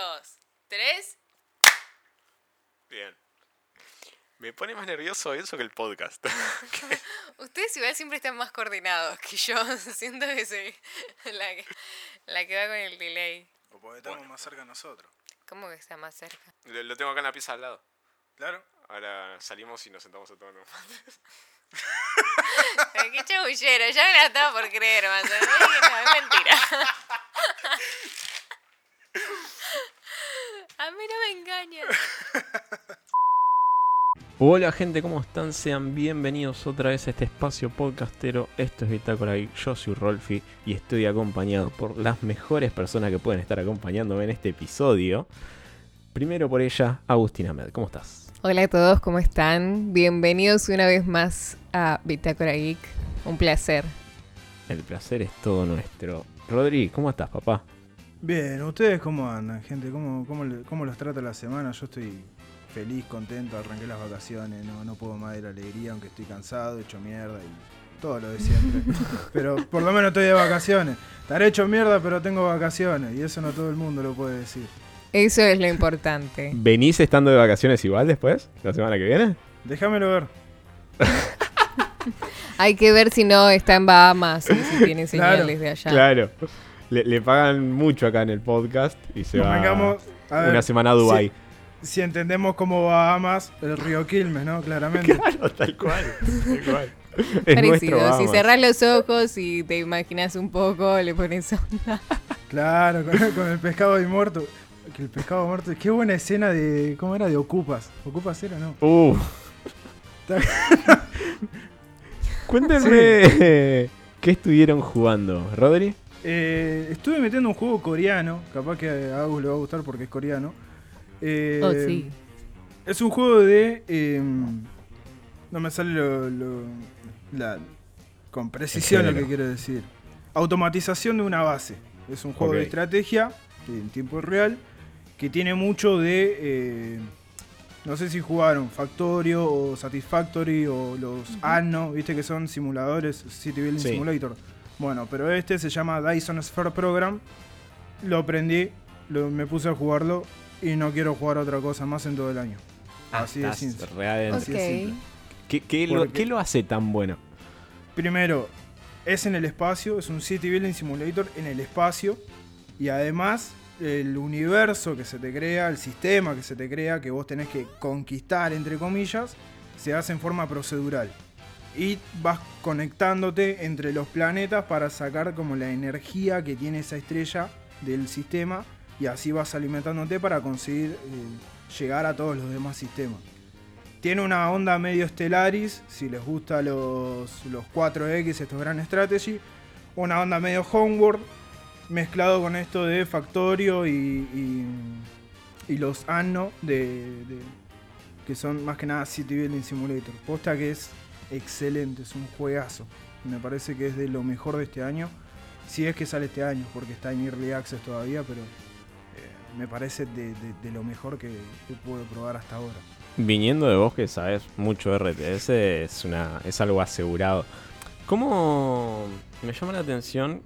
dos, tres. Bien. Me pone más nervioso eso que el podcast. Ustedes igual siempre están más coordinados que yo. Siento que soy la que, la que va con el delay. O porque estamos más cerca nosotros. ¿Cómo que está más cerca? lo, lo tengo acá en la pieza al lado. Claro. Ahora salimos y nos sentamos a todos. Ay, Qué chabullero, ya me la estaba por creer, más no, es mentira. A mí no me engañan. Hola gente, ¿cómo están? Sean bienvenidos otra vez a este espacio podcastero. Esto es Bitácora Geek, yo soy Rolfi y estoy acompañado por las mejores personas que pueden estar acompañándome en este episodio. Primero por ella, Agustina Med, ¿cómo estás? Hola a todos, ¿cómo están? Bienvenidos una vez más a Bitácora Geek. Un placer. El placer es todo nuestro. Rodri, ¿cómo estás, papá? Bien, ¿ustedes cómo andan, gente? ¿Cómo, cómo, cómo los trata la semana? Yo estoy feliz, contento, arranqué las vacaciones, no, no puedo más de la alegría, aunque estoy cansado, hecho mierda y todo lo de siempre. pero por lo menos estoy de vacaciones. Estaré hecho mierda, pero tengo vacaciones y eso no todo el mundo lo puede decir. Eso es lo importante. ¿Venís estando de vacaciones igual después? ¿La semana que viene? Déjamelo ver. Hay que ver si no está en Bahamas y si tiene Claro, señales de allá. Claro. Le, le pagan mucho acá en el podcast y se va a ver, una semana a Dubai. Si, si entendemos como Bahamas, el río Quilmes, ¿no? Claramente. Claro, tal cual. Tal cual. Es nuestro Parecido. Si cerrás los ojos y te imaginas un poco, le pones onda. Claro, con, con el pescado ahí muerto. Que el pescado muerto. Qué buena escena de. ¿Cómo era? De Ocupas. ¿Ocupas era, no? Uh. Cuéntenme qué estuvieron jugando, Rodri. Eh, estuve metiendo un juego coreano. Capaz que a Agus le va a gustar porque es coreano. Eh, Oh, sí. Es un juego de. eh, no me sale lo, lo- la- con precisión lo que quiero decir. Automatización de una base. Es un juego de Ok. estrategia en tiempo real que tiene mucho de. eh, no sé si jugaron Factorio o Satisfactory o los Anno, viste que son simuladores, City Building Sí. Simulator. Bueno, pero este se llama Dyson Sphere Program. Lo aprendí, lo- me puse a jugarlo y no quiero jugar otra cosa más en todo el año. Así de Ah, simple. adentro. Así de simple. ¿Qué, qué lo, Porque- qué lo hace tan bueno? Primero, es en el espacio, es un City Building Simulator en el espacio. Y además, el universo que se te crea, el sistema que se te crea, que vos tenés que conquistar, entre comillas, se hace en forma procedural. Y vas conectándote entre los planetas para sacar como la energía que tiene esa estrella del sistema. Y así vas alimentándote para conseguir eh, llegar a todos los demás sistemas. Tiene una onda medio Stellaris, si les gusta los, los 4X, estos Grand Strategy. Una onda medio Homeworld, mezclado con esto de Factorio y, y, los Anno, de- que son más que nada City Building Simulator. Posta que es excelente, es un juegazo. Me parece que es de lo mejor de este año. Si es que sale este año, porque está en Early Access todavía, pero eh, me parece de, lo mejor que, que puedo probar hasta ahora. Viniendo de vos que sabes mucho RTS, es, una, es algo asegurado. ¿Cómo me llama la atención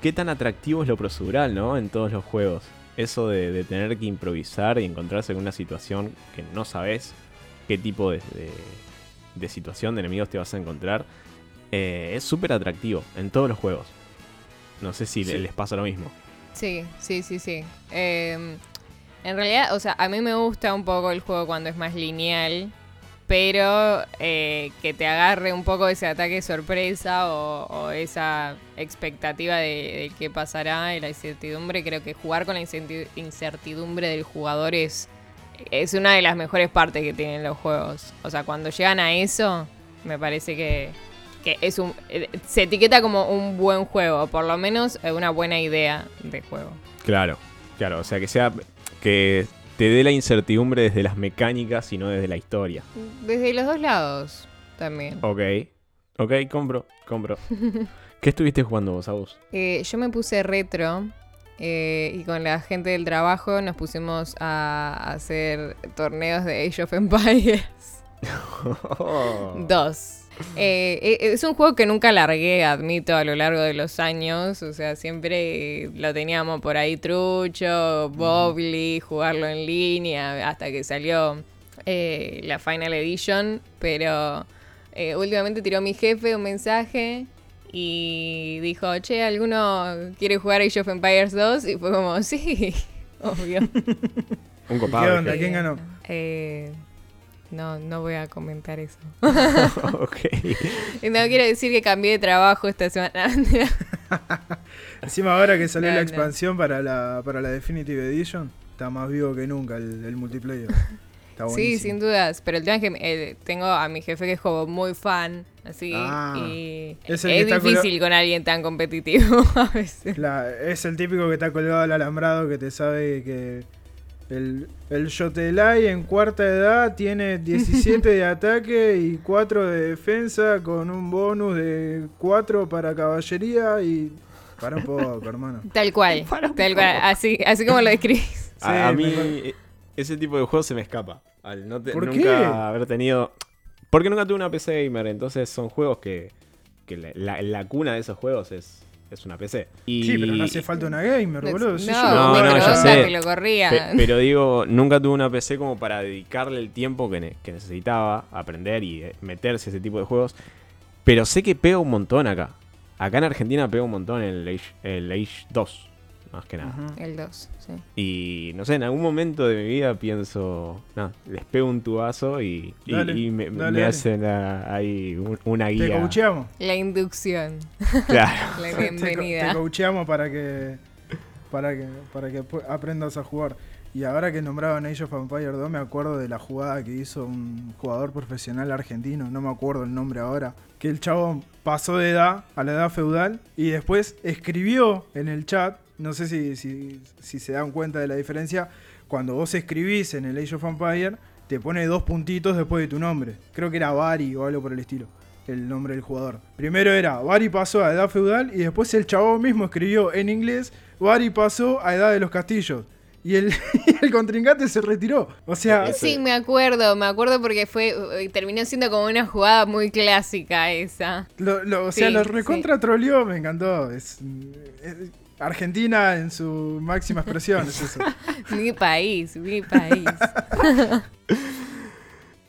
qué tan atractivo es lo procedural, ¿no? En todos los juegos. Eso de, tener que improvisar y encontrarse en una situación que no sabes qué tipo de- de situación de enemigos te vas a encontrar. eh, es súper atractivo en todos los juegos. No sé si Sí. les pasa lo mismo. Sí, sí, sí, sí. Eh, en realidad, o sea, a mí me gusta un poco el juego cuando es más lineal, pero eh, que te agarre un poco ese ataque sorpresa o, o esa expectativa de, de qué pasará y la incertidumbre. Creo que jugar con la incertidumbre del jugador es, es una de las mejores partes que tienen los juegos. O sea, cuando llegan a eso, me parece que, que es un eh, se etiqueta como un buen juego, o por lo menos eh, una buena idea de juego. Claro, claro, o sea que sea que te dé la incertidumbre desde las mecánicas y no desde la historia. Desde los dos lados también. Ok, ok, compro, compro. ¿Qué estuviste jugando vos, Agus? Eh, yo me puse retro eh, y con la gente del trabajo nos pusimos a hacer torneos de Age of Empires 2. Eh, eh, es un juego que nunca largué, admito, a lo largo de los años. O sea, siempre lo teníamos por ahí trucho, Bobly, jugarlo en línea, hasta que salió eh, la Final Edition. Pero eh, últimamente tiró mi jefe un mensaje y dijo, che, ¿alguno quiere jugar Age of Empires 2? Y fue como, sí, obvio. Un ¿Y copado. ¿Qué onda? ¿Quién ganó? Eh, no, no voy a comentar eso. ok. No quiero decir que cambié de trabajo esta semana. Encima ahora que salió No, la no. expansión para la, para la Definitive Edition, está más vivo que nunca el, el multiplayer. Está sí, sin dudas. Pero el tema es que eh, tengo a mi jefe que es como muy fan. Así. Ah, y es difícil con alguien tan competitivo a veces. La- es el típico que está colgado al alambrado que te sabe que el, el Jotelai en cuarta edad tiene 17 de ataque y 4 de defensa con un bonus de 4 para caballería y... Para un poco, hermano. Tal cual. Tal cual. Así, así como lo describís. A, mí ese tipo de juegos se me escapa. Al no te- ¿Por nunca qué? haber tenido... Porque nunca tuve una PC gamer, entonces son juegos que, que la, la- la cuna de esos juegos es, es una PC. Y, Sí, pero no hace falta una gamer, boludo. Si no, yo- No, no, ya sé. que lo corría. Pe- pero digo, nunca tuve una PC como para dedicarle el tiempo que, ne- que necesitaba aprender y eh, meterse a ese tipo de juegos. Pero sé que pega un montón acá. Acá en Argentina pega un montón el Age, el Age 2, más que nada. El 2, sí. Y no sé, en algún momento de mi vida pienso, no, les pego un tubazo y, y- Dale, y me, dale, me dale. hacen ah, ahí un- una Te guía. coacheamos. La inducción. Claro. La Te, co- te bienvenida. coacheamos para que, para que, para que aprendas a jugar. Y ahora que nombraban Age of Empires 2, me acuerdo de la jugada que hizo un jugador profesional argentino, no me acuerdo el nombre ahora, que el chabón pasó de edad a la edad feudal y después escribió en el chat, no sé si, si, si se dan cuenta de la diferencia, cuando vos escribís en el Age of Empires, te pone dos puntitos después de tu nombre. Creo que era Bari o algo por el estilo el nombre del jugador. Primero era Bari pasó a edad feudal y después el chabón mismo escribió en inglés Bari pasó a edad de los castillos. Y el, y el contrincante se retiró. O sea, Sí, me acuerdo, me acuerdo porque fue eh, terminó siendo como una jugada muy clásica esa. lo, lo- o sea, Sí, lo recontra troleó, me encantó. Es, es- Argentina en su máxima expresión, es eso. Mi país, mi país.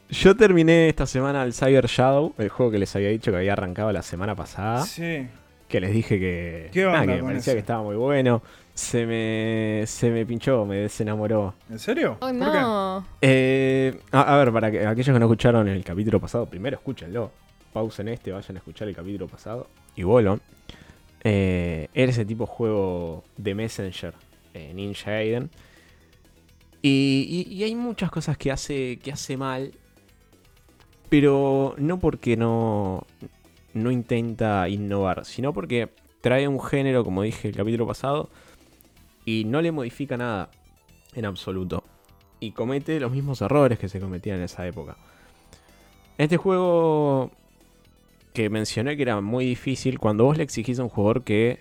Yo terminé esta semana el Cyber Shadow, el juego que les había dicho que había arrancado la semana pasada. Sí. Que les dije que, ¿Qué nada, onda que me parecía eso? que estaba muy bueno. Se me, se me pinchó, me desenamoró. ¿En serio? Oh, ¿Por qué? no. Eh, a, a ver, para que, aquellos que no escucharon el capítulo pasado, primero escúchenlo. Pausen este, vayan a escuchar el capítulo pasado. Y vuelvan. Eh, era ese tipo de juego de Messenger, eh, Ninja Gaiden. Y, y- hay muchas cosas que hace, que hace mal. Pero no porque no, no intenta innovar, sino porque trae un género, como dije el capítulo pasado, y no le modifica nada en absoluto y comete los mismos errores que se cometían en esa época. Este juego que mencioné que era muy difícil, cuando vos le exigís a un jugador que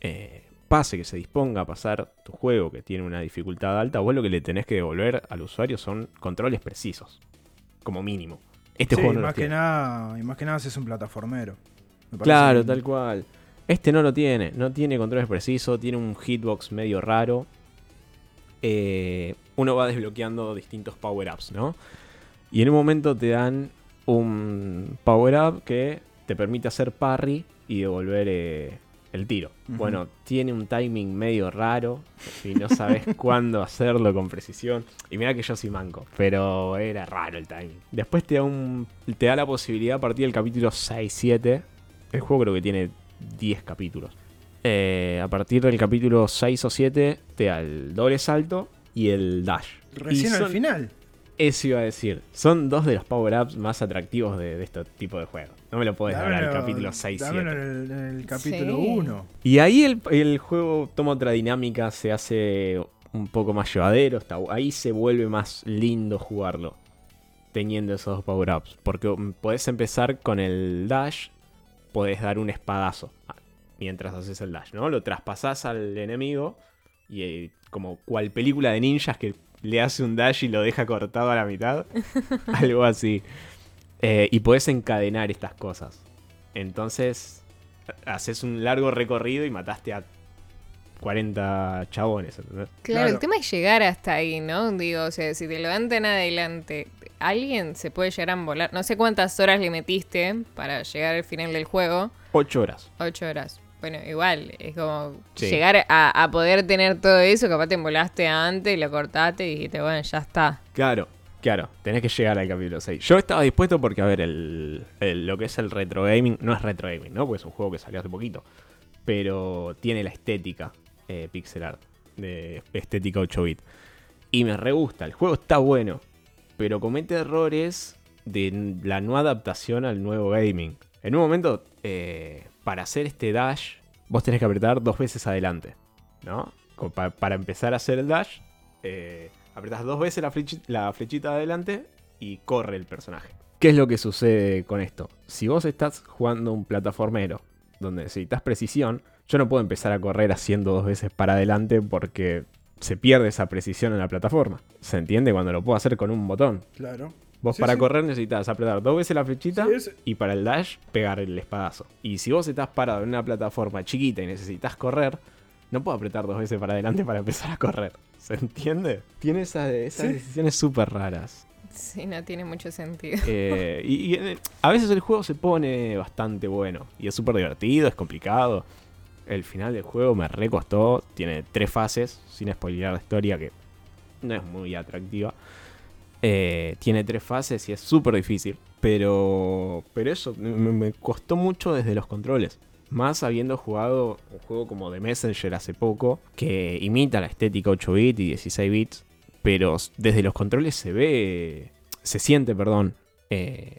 eh, pase, que se disponga a pasar tu juego, que tiene una dificultad alta, vos lo que le tenés que devolver al usuario son controles precisos, como mínimo. Este Sí, juego no más que tiene. nada, y más que nada si es un plataformero. Claro, tal cual. Este no lo tiene, no tiene controles precisos, tiene un hitbox medio raro. Eh, uno va desbloqueando distintos power-ups, ¿no? Y en un momento te dan un power-up que te permite hacer parry y devolver eh, el tiro. Bueno, tiene un timing medio raro y no sabes cuándo hacerlo con precisión. Y mira que yo soy manco, pero era raro el timing. Después te da, un, te da la posibilidad a partir del capítulo 6-7. El juego creo que tiene 10 capítulos. Eh, a partir del capítulo 6 o 7 te da el doble salto y el dash. Recién Y al final. Eso iba a decir. Son dos de los power-ups más atractivos de, de este tipo de juego. No me lo puedes dar al capítulo 6 dámelo 7 en el, en el capítulo Sí. 1. Y ahí el, el juego toma otra dinámica, se hace un poco más llevadero. Está, ahí se vuelve más lindo jugarlo. Teniendo esos dos power-ups. Porque mm, podés empezar con el dash. Podés dar un espadazo. ah, Mientras haces el dash, ¿no? Lo traspasás al enemigo. Y eh, como cual película de ninjas que le hace un dash y lo deja cortado a la mitad. Algo así. Eh, y podés encadenar estas cosas. Entonces, haces un largo recorrido y mataste a 40 chabones. ¿entendés? Claro, Claro. el tema es llegar hasta ahí, ¿no? Digo, o sea, si te levantan adelante, alguien se puede llegar a volar. No sé cuántas horas le metiste para llegar al final del juego. 8 horas. Ocho horas. Bueno, igual, es como Sí. llegar a, a poder tener todo eso, capaz te embolaste antes, lo cortaste y dijiste, bueno, ya está. Claro, claro, tenés que llegar al capítulo 6. Yo estaba dispuesto porque, a ver, el, el- lo que es el retro gaming, no es retro gaming, ¿no? Porque es un juego que salió hace poquito. Pero tiene la estética eh, pixel art, de estética 8 bit. Y me re gusta, el juego está bueno, pero comete errores de la no adaptación al nuevo gaming. En un momento, eh, para hacer este dash, vos tenés que apretar dos veces adelante, ¿no? Para empezar a hacer el dash, eh, apretás dos veces la, la flechita de adelante y corre el personaje. ¿Qué es lo que sucede con esto? Si vos estás jugando un plataformero donde necesitas precisión, yo no puedo empezar a correr haciendo dos veces para adelante porque se pierde esa precisión en la plataforma. ¿Se entiende? Cuando lo puedo hacer con un botón. Claro. Vos Sí, para sí. correr necesitas apretar dos veces la flechita Sí, es- y para el dash pegar el espadazo. Y si vos estás parado en una plataforma chiquita y necesitas correr, no puedo apretar dos veces para adelante para empezar a correr. ¿Se entiende? Tiene esa- esas Sí. decisiones súper raras. Sí, no tiene mucho sentido. Eh, y, y, a veces el juego se pone bastante bueno. Y es súper divertido, es complicado. El final del juego me recostó. Tiene tres fases, sin spoilear la historia, que no es muy atractiva. Eh, tiene tres fases y es súper difícil. Pero, pero eso me, costó mucho desde los controles. Más habiendo jugado un juego como The Messenger hace poco, que imita la estética 8 bits y 16 bits, pero desde los controles se ve, se siente, perdón, eh,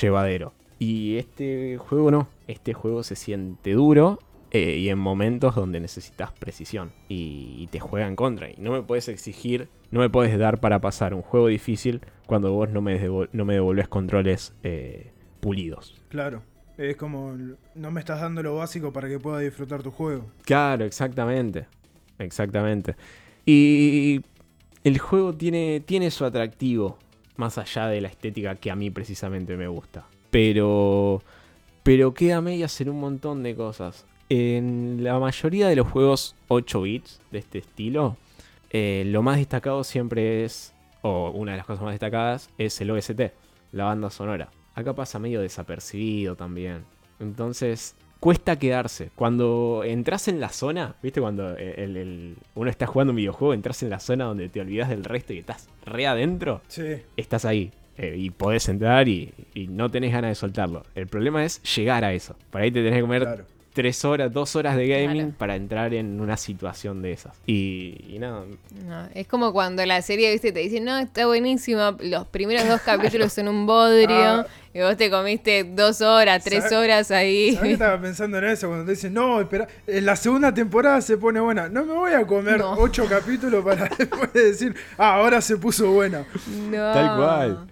llevadero. Y este juego no, este juego se siente duro eh, y en momentos donde necesitas precisión y, y te juega en contra. Y no me puedes exigir, no me puedes dar para pasar un juego difícil cuando vos no me, devol- no me devolvés controles eh, pulidos. Claro. Es como, no me estás dando lo básico para que pueda disfrutar tu juego. Claro, exactamente. Exactamente. Y el juego tiene, tiene su atractivo, más allá de la estética que a mí precisamente me gusta. Pero, pero queda medias en un montón de cosas. En la mayoría de los juegos 8 bits de este estilo, eh, lo más destacado siempre es, o una de las cosas más destacadas, es el OST, la banda sonora. Acá pasa medio desapercibido también. Entonces, cuesta quedarse. Cuando entras en la zona, ¿viste? Cuando el- el- uno está jugando un videojuego, entras en la zona donde te olvidas del resto y estás re adentro, Sí. estás ahí. eh, y podés entrar y, y no tenés ganas de soltarlo. El problema es llegar a eso. Para ahí te tenés que comer Claro. Tres horas, dos horas de gaming Claro. para entrar en una situación de esas. Y, y nada, No, es como cuando la serie, viste, te dicen, no, está buenísima, los primeros dos capítulos son un bodrio, Ah. y vos te comiste dos horas, tres ¿Sabe- horas ahí. ¿Sabes qué estaba pensando en eso? Cuando te dicen, no, espera, en la segunda temporada se pone buena. No me voy a comer No. ocho capítulos para después decir, ah, ahora se puso buena. No. Tal cual.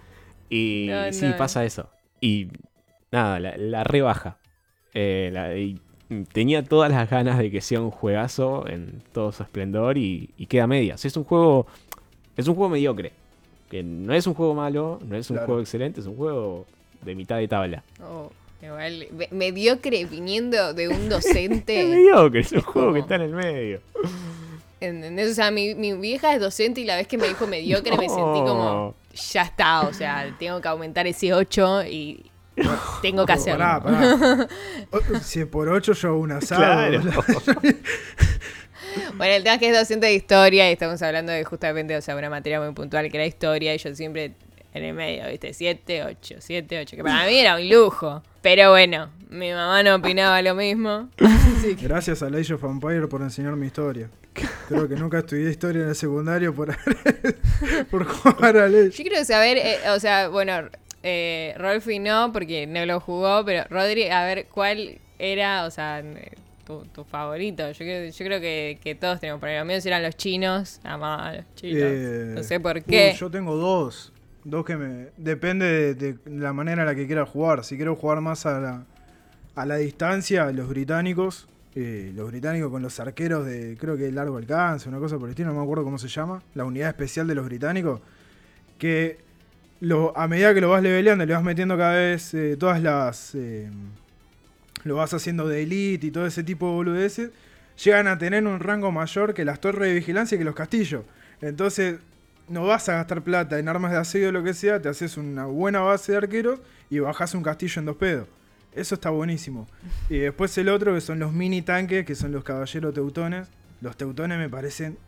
Y No, sí, no. pasa eso. Y nada, la, la rebaja. Eh, la- y tenía todas las ganas de que sea un juegazo en todo su esplendor y, y queda medias. Es un juego. Es un juego mediocre. Que no es un juego malo, no es un Claro. juego excelente, es un juego de mitad de tabla. Oh, igual, me- mediocre viniendo de un Es docente. mediocre, es un juego que está en el medio. ¿Entendés? O sea, mi, mi vieja es docente y la vez que me dijo mediocre me sentí como, ya está, o sea, tengo que aumentar ese 8 y tengo que hacerlo. Pará, pará. O- Si es por ocho yo hago un asado. Claro. Bueno, el tema es que es docente de historia y estamos hablando de justamente, o sea, una materia muy puntual que era historia y yo siempre en el medio, ¿viste? 7, 8, 7, 8, que para mí era un lujo. Pero bueno, mi mamá no opinaba lo mismo. Así que- Gracias a Age of Empire por enseñarme historia. Creo que nunca estudié historia en el secundario por, por jugar a Age. Yo quiero saber, eh, o sea, bueno, eh, Rolfi no, porque no lo jugó, pero Rodri, a ver, ¿cuál era, o sea, tu, tu favorito? Yo creo, yo creo que, que todos tenemos ahí. Los míos eran los chinos, amaba a los chinos. Eh, no sé por uh, qué. yo tengo dos. Dos que me. Depende de, de la manera en la que quiera jugar. Si quiero jugar más a la, a la distancia, los británicos. eh, los británicos con los arqueros de. Creo que largo alcance, una cosa por el estilo, no me acuerdo cómo se llama. La unidad especial de los británicos. Que lo, a medida que lo vas leveleando, le vas metiendo cada vez eh, todas las. eh, lo vas haciendo de elite y todo ese tipo de boludeces. Llegan a tener un rango mayor que las torres de vigilancia y que los castillos. Entonces, no vas a gastar plata en armas de asedio o lo que sea, te haces una buena base de arqueros y bajas un castillo en dos pedos. Eso está buenísimo. Y después el otro que son los mini tanques, que son los caballeros teutones. Los teutones me parecen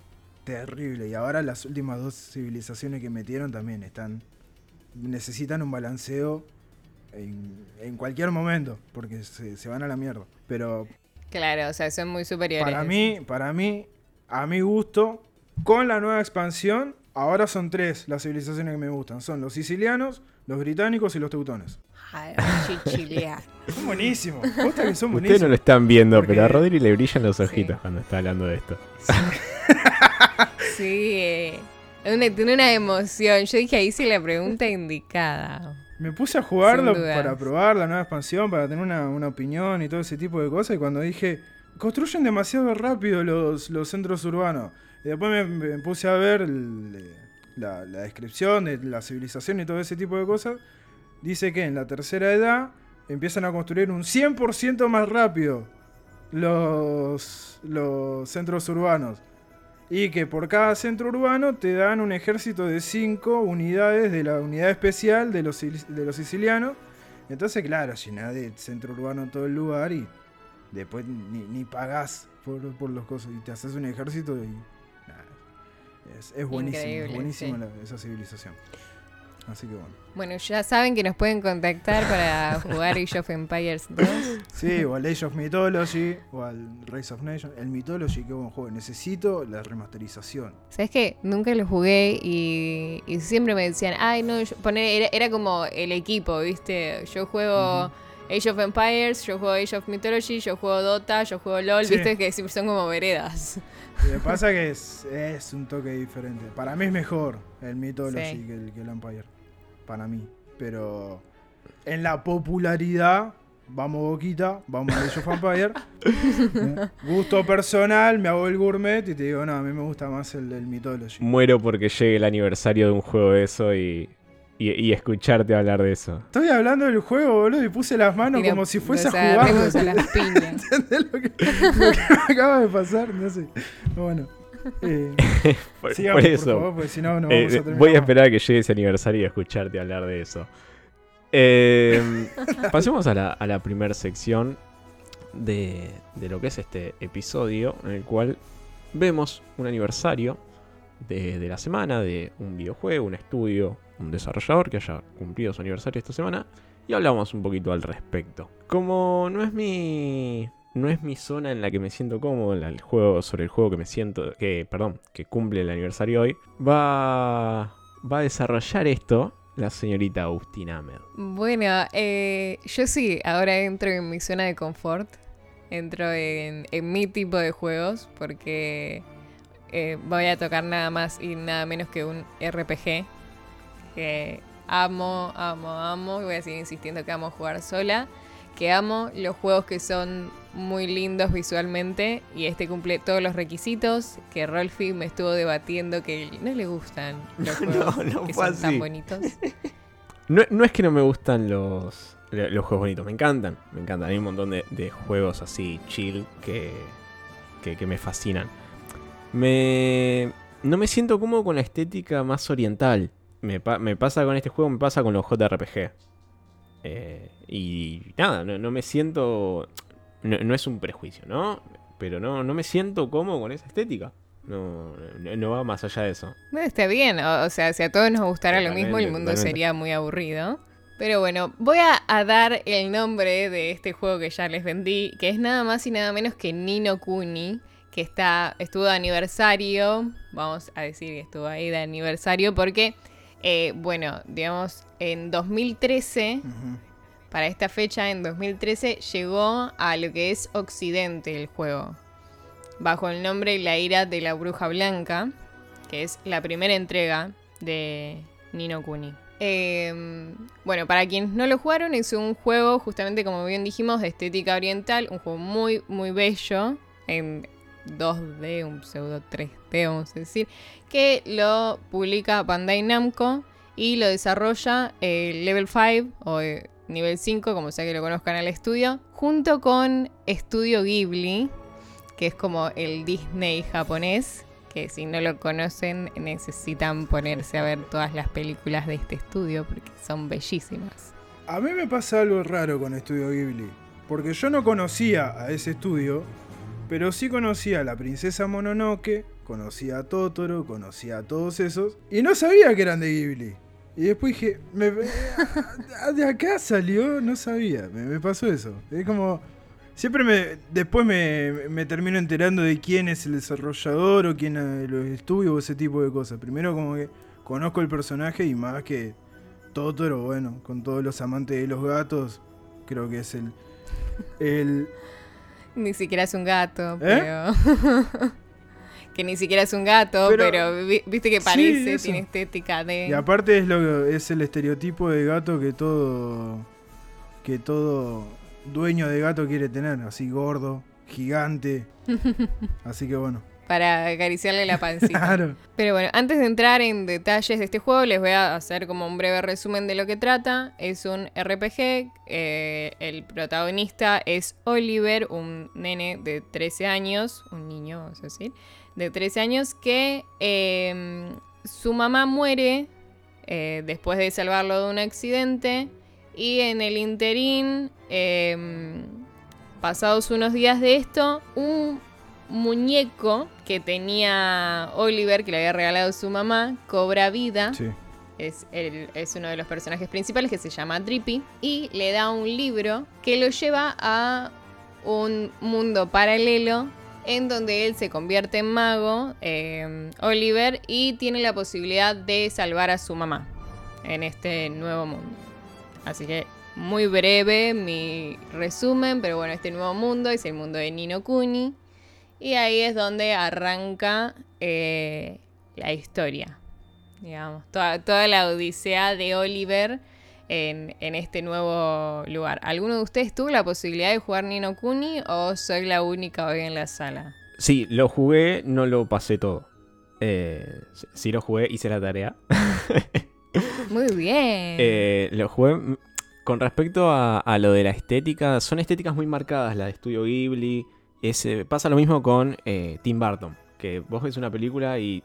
terribles. Y ahora las últimas dos civilizaciones que metieron también están. Necesitan un balanceo en, en cualquier momento. Porque se, se van a la mierda. Pero Claro, o sea, son muy superiores. para mí, para mí, a mi gusto, con la nueva expansión, ahora son tres las civilizaciones que me gustan. Son los sicilianos, los británicos y los teutones. Ay. Son buenísimos. Que son Ustedes buenísimos. no lo están viendo, Porque- pero a Rodri le brillan los Sí. ojitos cuando está hablando de esto. Sí, eh, una- tiene una emoción. Yo dije, ahí sí la pregunta indicada. Me puse a jugarlo para probar la nueva expansión, para tener una, una opinión y todo ese tipo de cosas. Y cuando dije, construyen demasiado rápido los, los centros urbanos. Y después me, me puse a ver el- la, la descripción de la civilización y todo ese tipo de cosas. Dice que en la tercera edad empiezan a construir un 100% más rápido los, los centros urbanos. Y que por cada centro urbano te dan un ejército de 5 unidades de la unidad especial de los, de los sicilianos. Entonces, claro, llenás de centro urbano todo el lugar y después ni, ni pagás por, por los cosas. Y te haces un ejército y. nada, es, es buenísimo, sí. la- esa civilización. Así que bueno. Bueno, ya saben que nos pueden contactar para jugar Age of Empires 2. Sí, o al Age of Mythology, o al Race of Nations. El Mythology, qué buen juego. Necesito la remasterización. ¿Sabes qué? Nunca lo jugué y, y siempre me decían, ay, no, yo- poner, era, era como el equipo, ¿viste? Yo juego Age of Empires, yo juego Age of Mythology, yo juego Dota, yo juego LOL, Sí. ¿viste? Que siempre son como veredas. Lo que pasa que es, es un toque diferente. Para mí es mejor el Mythology Sí. que, el, que el Empire. Para mí. Pero en la popularidad, vamos Boquita, vamos a Age of Empire. Gusto personal, me hago el gourmet y te digo, no, a mí me gusta más el, el Mythology. Muero porque llegue el aniversario de un juego de eso y, y, y escucharte hablar de eso. Estoy hablando del juego, boludo, y puse las manos como si fuese a jugar. ¿Entendés lo que, lo que me acaba de pasar? No sé. Bueno. Eh, Por, sigamos, por por eso. favor, porque si no, no eh, vamos a terminar. voy a esperar a que llegue ese aniversario y escucharte hablar de eso. Eh, pasemos a la, a la primera sección de, de lo que es este episodio, en el cual vemos un aniversario de, de la semana de un videojuego, un estudio, un desarrollador que haya cumplido su aniversario esta semana y hablamos un poquito al respecto. Como no es mi no es mi zona en la que me siento cómodo, el juego sobre el juego que me siento que perdón, que cumple el aniversario hoy, va va a desarrollar esto la señorita Agustina Ahmed. Bueno, eh, yo sí, ahora entro en mi zona de confort. Entro en, en mi tipo de juegos porque eh, voy a tocar nada más y nada menos que un RPG que amo, amo, amo. Y voy a seguir insistiendo que amo jugar sola. Que amo los juegos que son muy lindos visualmente y este cumple todos los requisitos que Rolfi me estuvo debatiendo que no le gustan los No, juegos no que fue son tan bonitos. No, no es que no me gustan los, los juegos bonitos, me encantan, me encantan. Hay un montón de, de juegos así chill que, que, que me fascinan. Me, no me siento cómodo con la estética más oriental. Me, pa- me pasa con este juego, me pasa con los JRPG. Eh, y nada, no, no me siento... No, no es un prejuicio, ¿no? Pero no, no me siento cómodo con esa estética. No, no, no va más allá de eso. No, está bien, o, o sea, si a todos nos gustara lo mismo, el mundo totalmente. sería muy aburrido. Pero bueno, voy a, a dar el nombre de este juego que ya les vendí, que es nada más y nada menos que Nino Kuni, que está, estuvo de aniversario, vamos a decir que estuvo ahí de aniversario, porque, eh, bueno, digamos, en 2013, Ujú. Para esta fecha, en 2013, llegó a lo que es Occidente el juego, bajo el nombre La ira de la bruja blanca, que es la primera entrega de Nino Kuni. Eh, bueno, para quienes no lo jugaron, es un juego, justamente como bien dijimos, de estética oriental, un juego muy, muy bello, en 2D, un pseudo 3D, vamos a decir, que lo publica Bandai Namco y lo desarrolla el Level 5 o eh, nivel 5, como sea que lo conozcan al estudio, junto con Estudio Ghibli, que es como el Disney japonés, que si no lo conocen necesitan ponerse a ver todas las películas de este estudio porque son bellísimas. A mí me pasa algo raro con Estudio Ghibli, porque yo no conocía a ese estudio, pero sí conocía a la princesa Mononoke, conocía a Totoro, conocía a todos esos, y no sabía que eran de Ghibli. Y después dije, me- ¿de acá salió? No sabía, me, me pasó eso. Es como, siempre me, después me, me termino enterando de quién es el desarrollador o quién es los estudios o ese tipo de cosas. Primero como que conozco el personaje y más que Totoro, bueno, con todos los amantes de los gatos, creo que es el... el Ni siquiera es un gato, ¿Eh? pero... que ni siquiera es un gato, Pero- pero, vi- viste que parece, tiene estética de... y aparte es, lo, es el estereotipo de gato que todo... que todo dueño de gato quiere tener, así gordo, gigante. Así que bueno. Para acariciarle la pancita. Claro. Pero bueno, antes de entrar en detalles de este juego, les voy a hacer como un breve resumen de lo que trata. Es un RPG, eh, el protagonista es Oliver, un nene de 13 años, un niño, vamos a decir, de 13 años, que eh, su mamá muere eh, después de salvarlo de un accidente y en el interín, eh, pasados unos días de esto, un muñeco que tenía Oliver, que le había regalado su mamá, cobra vida. Sí. Es, el- es uno de los personajes principales que se llama Drippy. Y le da un libro que lo lleva a un mundo paralelo en donde él se convierte en mago, eh, Oliver, y tiene la posibilidad de salvar a su mamá en este nuevo mundo. Así que muy breve mi resumen, pero bueno, este nuevo mundo es el mundo de Nino Kuni. Y ahí es donde arranca eh, la historia. Digamos, toda la odisea de Oliver en, en este nuevo lugar. ¿Alguno de ustedes tuvo la posibilidad de jugar Nino Kuni o soy la única hoy en la sala? Sí, lo jugué, no lo pasé todo. Eh, sí lo jugué, hice la tarea. Muy bien. Eh, lo jugué. mm, Con respecto a, a lo de la estética, son estéticas muy marcadas, la de Estudio Ghibli. Pasa lo mismo con eh, Tim Burton, que vos ves una película y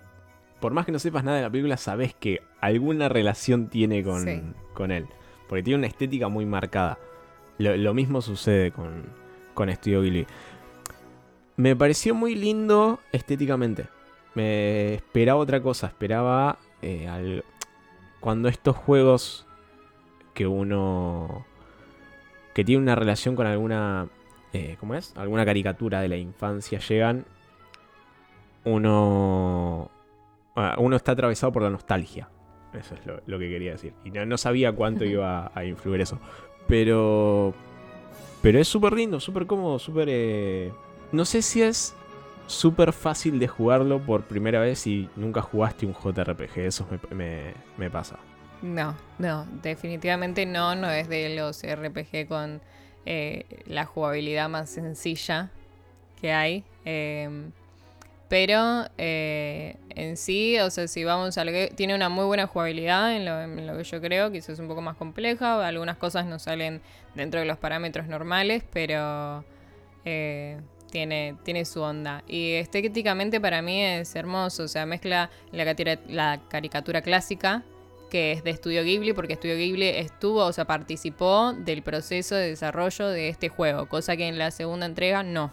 por más que no sepas nada de la película, sabés que alguna relación tiene con, Sí. con él. Porque tiene una estética muy marcada. Lo, lo mismo sucede con, con Estudio Ghibli. Me pareció muy lindo estéticamente. Me esperaba otra cosa, esperaba eh, al- cuando estos juegos que uno que tiene una relación con alguna eh, ¿cómo es? alguna caricatura de la infancia llegan uno uno está atravesado por la nostalgia. Eso es lo, lo que quería decir. Y no, no sabía cuánto iba a influir eso. Pero pero es súper lindo súper cómodo súper eh, no sé si es súper fácil de jugarlo por primera vez y nunca jugaste un JRPG eso me, me- me pasa. No, no, definitivamente no, no es de los RPG con eh, la jugabilidad más sencilla que hay. em, pero eh, en sí, o sea, si vamos a lo que... Tiene una muy buena jugabilidad en lo, en lo que yo creo, quizás es un poco más compleja, algunas cosas no salen dentro de los parámetros normales, pero eh, tiene, tiene su onda. Y estéticamente para mí es hermoso, o sea, mezcla la, la caricatura clásica que es de Estudio Ghibli, porque Estudio Ghibli estuvo, o sea, participó del proceso de desarrollo de este juego, cosa que en la segunda entrega no.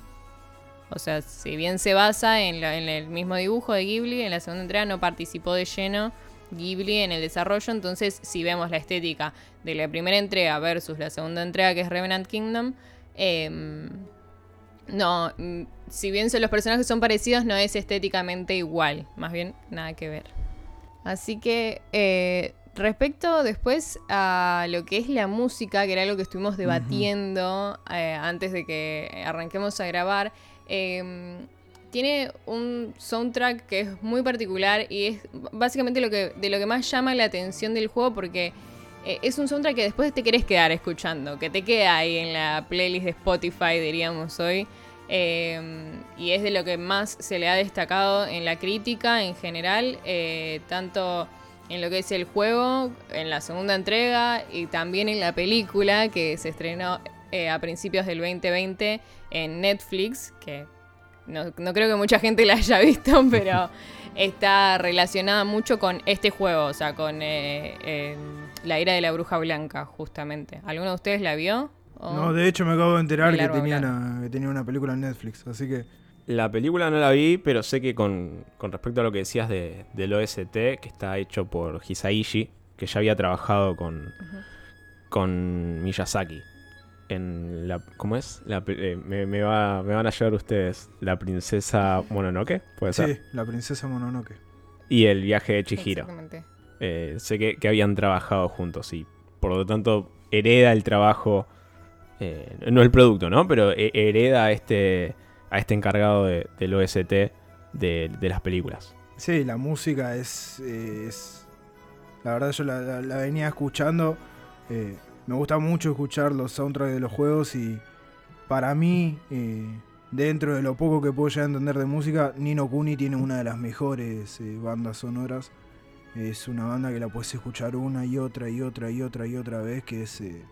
O sea, si bien se basa en, la- en el mismo dibujo de Ghibli, en la segunda entrega no participó de lleno Ghibli en el desarrollo, entonces si vemos la estética de la primera entrega versus la segunda entrega que es Revenant Kingdom, em, no, mm, si bien los personajes son parecidos, no es estéticamente igual, más bien nada que ver. Así que eh, respecto después a lo que es la música, que era algo que estuvimos debatiendo eh, antes de que arranquemos a grabar, eh, tiene un soundtrack que es muy particular y es básicamente lo que, de lo que más llama la atención del juego porque eh, es un soundtrack que después te querés quedar escuchando, que te queda ahí en la playlist de Spotify, diríamos hoy. Eh, y es de lo que más se le ha destacado en la crítica en general, eh, tanto en lo que es el juego, en la segunda entrega y también en la película que se estrenó eh, a principios del 2020 en Netflix, que no, no creo que mucha gente la haya visto, pero está relacionada mucho con este juego, o sea, con eh, eh, la ira de la bruja blanca, justamente. ¿Alguno de ustedes la vio? ¿O- No, de hecho me acabo de enterar que tenía, una, que tenía una película en Netflix, así que La película no la vi, pero sé que con, con respecto a lo que decías de, del OST, que está hecho por Hisaishi, que ya había trabajado con, con Miyazaki. En la, ¿Cómo es? La eh, me, me va- me van a llevar ustedes. La princesa Mononoke, puede ser. sí, la princesa Mononoke. Y el viaje de Chihiro. Exactamente. Eh, sé que, que habían trabajado juntos y por lo tanto hereda el trabajo, eh, no el producto, ¿no? Pero he- hereda a este, a este encargado de- del OST de, de las películas. Sí, la música es, es- la verdad yo la, la- la venía escuchando. eh, me gusta mucho escuchar los soundtracks de los juegos y para mí, eh, dentro de lo poco que puedo llegar a entender de música, Nino Kuni tiene una de las mejores eh, bandas sonoras. Es una banda que la puedes escuchar una y otra y otra y otra y otra vez, que es... eh,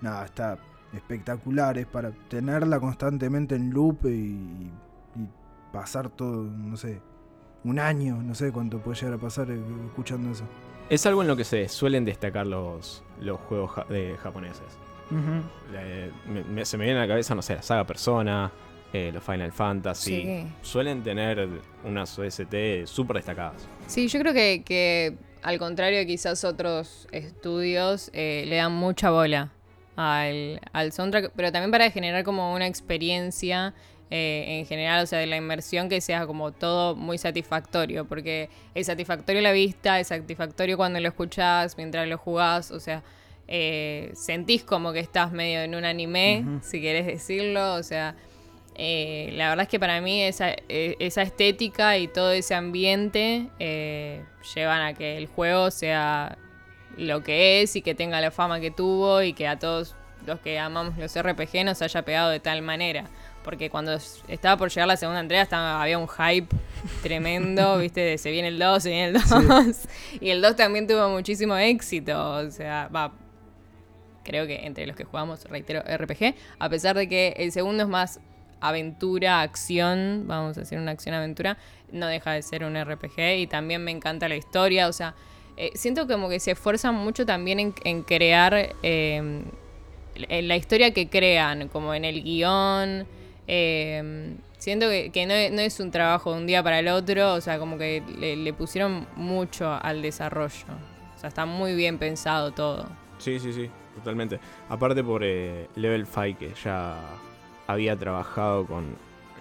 nada, está espectacular. Es para tenerla constantemente en loop y, y pasar todo, no sé, un año, no sé cuánto puede llegar a pasar escuchando eso. Es algo en lo que se suelen destacar los, los juegos ja- de japoneses. Eh, me- me- se me viene a la cabeza, no sé, la saga Persona, eh, los Final Fantasy. Sí. Suelen tener unas OST súper destacadas. Sí, yo creo que, que al contrario de quizás otros estudios, eh, le dan mucha bola al, al soundtrack, pero también para generar como una experiencia eh, en general, o sea, de la inmersión que sea como todo muy satisfactorio, porque es satisfactorio la vista, es satisfactorio cuando lo escuchás, mientras lo jugás, o sea, eh, sentís como que estás medio en un anime, si querés decirlo, o sea... Eh, la verdad es que para mí esa, eh, esa estética y todo ese ambiente eh, llevan a que el juego sea lo que es y que tenga la fama que tuvo y que a todos los que amamos los RPG nos haya pegado de tal manera. Porque cuando estaba por llegar la segunda entrega estaba, había un hype tremendo, viste, de se viene el 2, se viene el 2. Y el 2 también tuvo muchísimo éxito. O sea, va, creo que entre los que jugamos, reitero, RPG, a pesar de que el segundo es más aventura, acción, vamos a decir una acción-aventura, no deja de ser un RPG y también me encanta la historia, o sea, eh, siento como que se esfuerzan mucho también en, en crear eh, en la historia que crean, como en el guion. Eh, siento que, que no, es- no es un trabajo de un día para el otro, o sea, como que le, le pusieron mucho al desarrollo. O sea, está muy bien pensado todo. Sí, sí, sí, totalmente. Aparte por eh, Level 5, que ya había trabajado con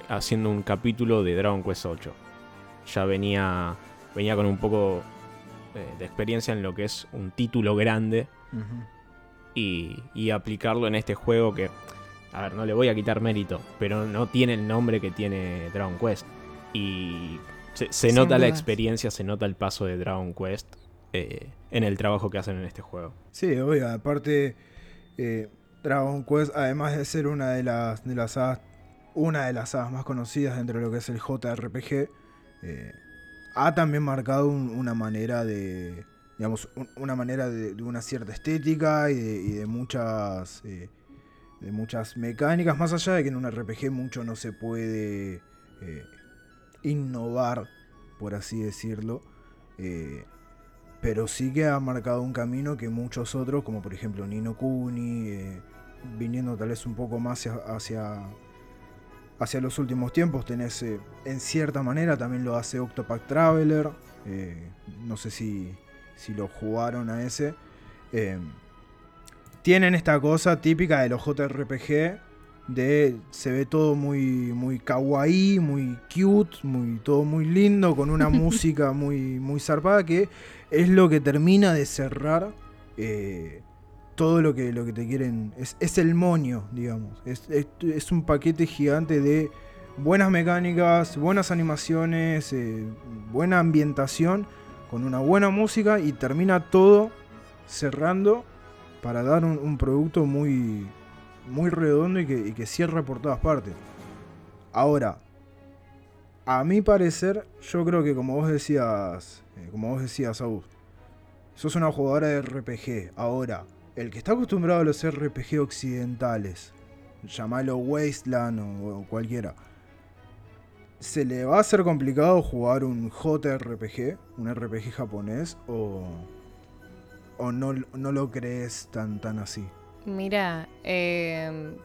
haciendo un capítulo de Dragon Quest 8. Ya venía, venía con un poco eh, de experiencia en lo que es un título grande y, y aplicarlo en este juego que, a ver, no le voy a quitar mérito, pero no tiene el nombre que tiene Dragon Quest. Y se, nota la experiencia, se nota el paso de Dragon Quest eh, en el trabajo que hacen en este juego. Sí, obvio, aparte eh, Dragon Quest, además de ser una de las, de las sagas, una de las sagas más conocidas dentro de lo que es el JRPG, eh, ha también marcado un- una manera de, digamos, un- una manera de, de una cierta estética y de, y de muchas, eh, de muchas mecánicas, más allá de que en un RPG mucho no se puede eh, innovar, por así decirlo. eh, pero sí que ha marcado un camino que muchos otros, como por ejemplo Nino Kuni, eh, viniendo tal vez un poco más hacia, hacia, los últimos tiempos, tenés en cierta manera, también lo hace Octopath Traveler, no sé si, si lo jugaron a ese. Tienen esta cosa típica de los JRPG, de se ve todo muy, muy kawaii, muy cute, muy, todo muy lindo, con una música muy, muy zarpada que es lo que termina de cerrar eh, todo lo que, lo que te quieren. Es, es el moño, digamos. Es, es- es un paquete gigante de buenas mecánicas, buenas animaciones, eh, buena ambientación, con una buena música y termina todo cerrando para dar un, producto muy, muy redondo y que, que cierra por todas partes. Ahora, a mi parecer, yo creo que como vos decías, eh, como vos decías, Agus, sos una jugadora de RPG. Ahora, el que está acostumbrado a los RPG occidentales, llamalo Wasteland o, o cualquiera, ¿se le va a hacer complicado jugar un JRPG, un RPG japonés, o, o no, no lo crees tan, tan así? Mira, eh,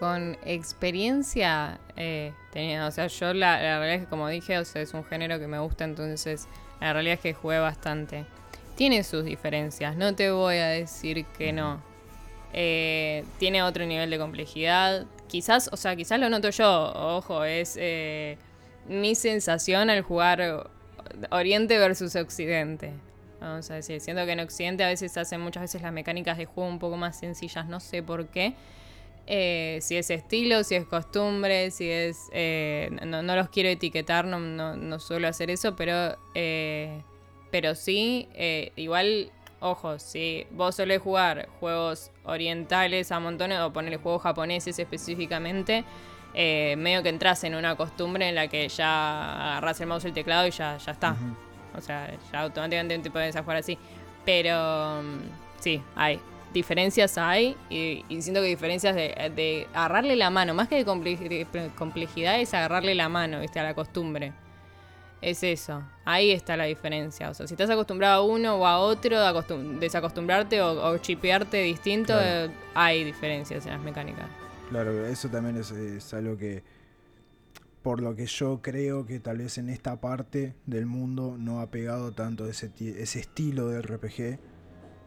con experiencia, eh, tenía, o sea, yo la, la realidad es que como dije, o sea, es un género que me gusta, entonces la realidad es que jugué bastante. Tiene sus diferencias, no te voy a decir que no. Eh, tiene otro nivel de complejidad. Quizás, o sea, quizás lo noto yo, ojo, es eh, mi sensación al jugar Oriente versus Occidente. Vamos a decir, siento que en Occidente a veces hacen muchas veces las mecánicas de juego un poco más sencillas, no sé por qué. Eh, si es estilo, si es costumbre, si es... eh, no, no los quiero etiquetar, no, no, no suelo hacer eso, pero, eh, pero sí, eh, igual, ojo, si vos solés jugar juegos orientales a montones o ponerle juegos japoneses específicamente, eh, medio que entras en una costumbre en la que ya agarrás el mouse y el teclado y ya, ya está. O sea, ya automáticamente te puedes jugar así. Pero mm, sí, hay. Diferencias hay. Y, y siento que diferencias de, de agarrarle la mano. Más que de, comple- de complejidad es agarrarle la mano, ¿viste? A la costumbre. Es eso. Ahí está la diferencia. O sea, si estás acostumbrado a uno o a otro, acostum- desacostumbrarte o, o chipearte distinto, Claro. eh, hay diferencias en las mecánicas. Claro, eso también es, es algo que, por lo que yo creo que tal vez en esta parte del mundo no ha pegado tanto ese, ese estilo de RPG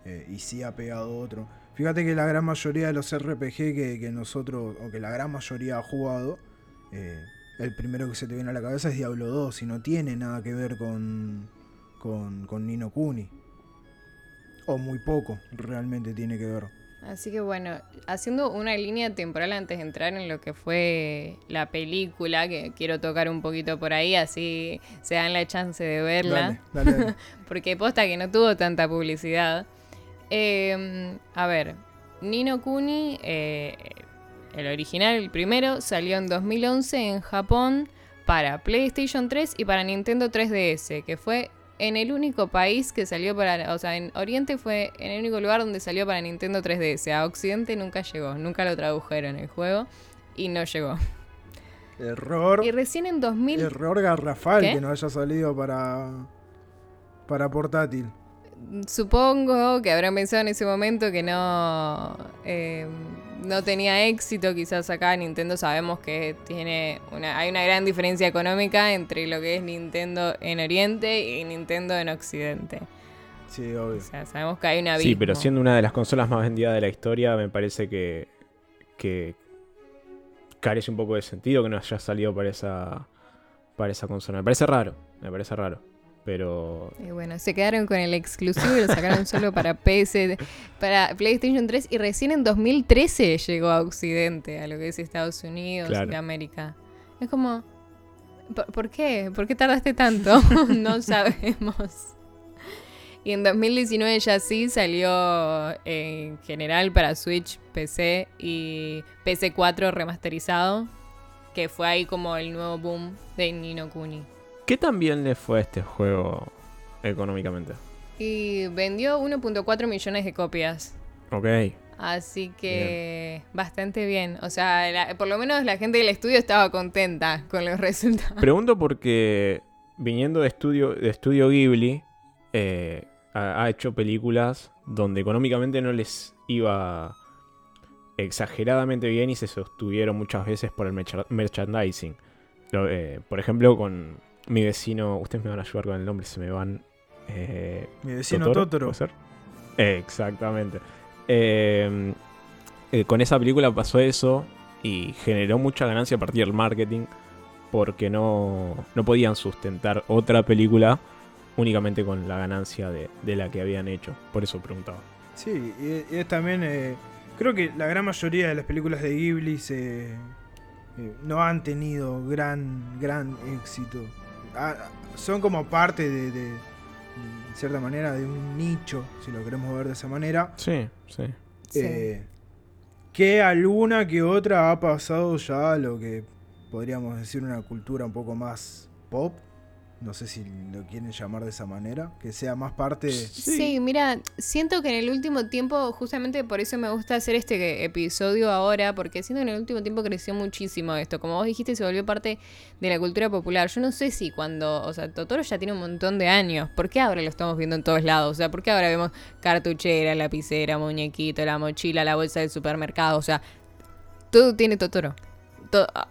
eh, y sí ha pegado otro. Fíjate que la gran mayoría de los RPG que, que nosotros, o que la gran mayoría ha jugado, eh, el primero que se te viene a la cabeza es Diablo 2 y no tiene nada que ver con, con, con Nino Kuni. O muy poco realmente tiene que ver. Así que bueno, haciendo una línea temporal antes de entrar en lo que fue la película, que quiero tocar un poquito por ahí, así se dan la chance de verla, Dale, dale, dale. porque posta que no tuvo tanta publicidad. Eh, a ver, Nino Kuni, eh, el original, el primero, salió en 2011 en Japón para PlayStation 3 y para Nintendo 3DS, que fue en el único país que salió para, o sea, en Oriente fue en el único lugar donde salió para Nintendo 3DS. A Occidente nunca llegó, nunca lo tradujeron el juego y no llegó. Error. Y recién en 2000 Error garrafal ¿Qué? que no haya salido para para portátil. Supongo que habrán pensado en ese momento que no, eh, no tenía éxito. Quizás acá Nintendo sabemos que tiene una, hay una gran diferencia económica entre lo que es Nintendo en Oriente y Nintendo en Occidente. Sí, obvio. O sea, sabemos que hay una. Sí, pero siendo una de las consolas más vendidas de la historia, me parece que, que carece un poco de sentido que no haya salido para esa, para esa consola. Me parece raro, me parece raro. Pero Y bueno, se quedaron con el exclusivo y lo sacaron solo para PS, para PlayStation 3 y recién en 2013 llegó a Occidente, a lo que es Estados Unidos Claro. y América. Es como, ¿por, por qué? ¿Por qué tardaste tanto? no sabemos. Y en 2019 ya sí salió en general para Switch, PC y PC4 remasterizado, que fue ahí como el nuevo boom de Nino Kuni. ¿Qué tan bien le fue a este juego económicamente? Y vendió 1.4 millones de copias. Ok. Así que bastante bien. O sea, la- por lo menos la gente del estudio estaba contenta con los resultados. Pregunto porque viniendo de estudio, de estudio Ghibli, eh, ha, ha hecho películas donde económicamente no les iba exageradamente bien y se sostuvieron muchas veces por el mercha- merchandising. Eh, por ejemplo, con mi vecino, ustedes me van a ayudar con el nombre, se me van... eh, Mi vecino Totoro. ¿puede ser? Exactamente. Eh, eh, con esa película pasó eso y generó mucha ganancia a partir del marketing porque no, no podían sustentar otra película únicamente con la ganancia de, de la que habían hecho. Por eso preguntaba. Sí, y, y es también. eh, creo que la gran mayoría de las películas de Ghibli se, eh, no han tenido gran, gran éxito. Ah, son como parte de, cierta manera, de un nicho, si lo queremos ver de esa manera. Sí, sí. Sí. eh, que alguna que otra ha pasado ya a lo que podríamos decir una cultura un poco más pop. No sé si lo quieren llamar de esa manera. Que sea más parte. Sí. mira, siento que en el último tiempo, justamente por eso me gusta hacer este episodio ahora, porque siento que en el último tiempo creció muchísimo esto. Como vos dijiste, se volvió parte de la cultura popular. Yo no sé si cuando, o sea, Totoro ya tiene un montón de años. ¿Por qué ahora lo estamos viendo en todos lados? O sea, ¿por qué ahora vemos cartuchera, lapicera, muñequito, la mochila, la bolsa del supermercado? O sea, todo tiene Totoro. Ah,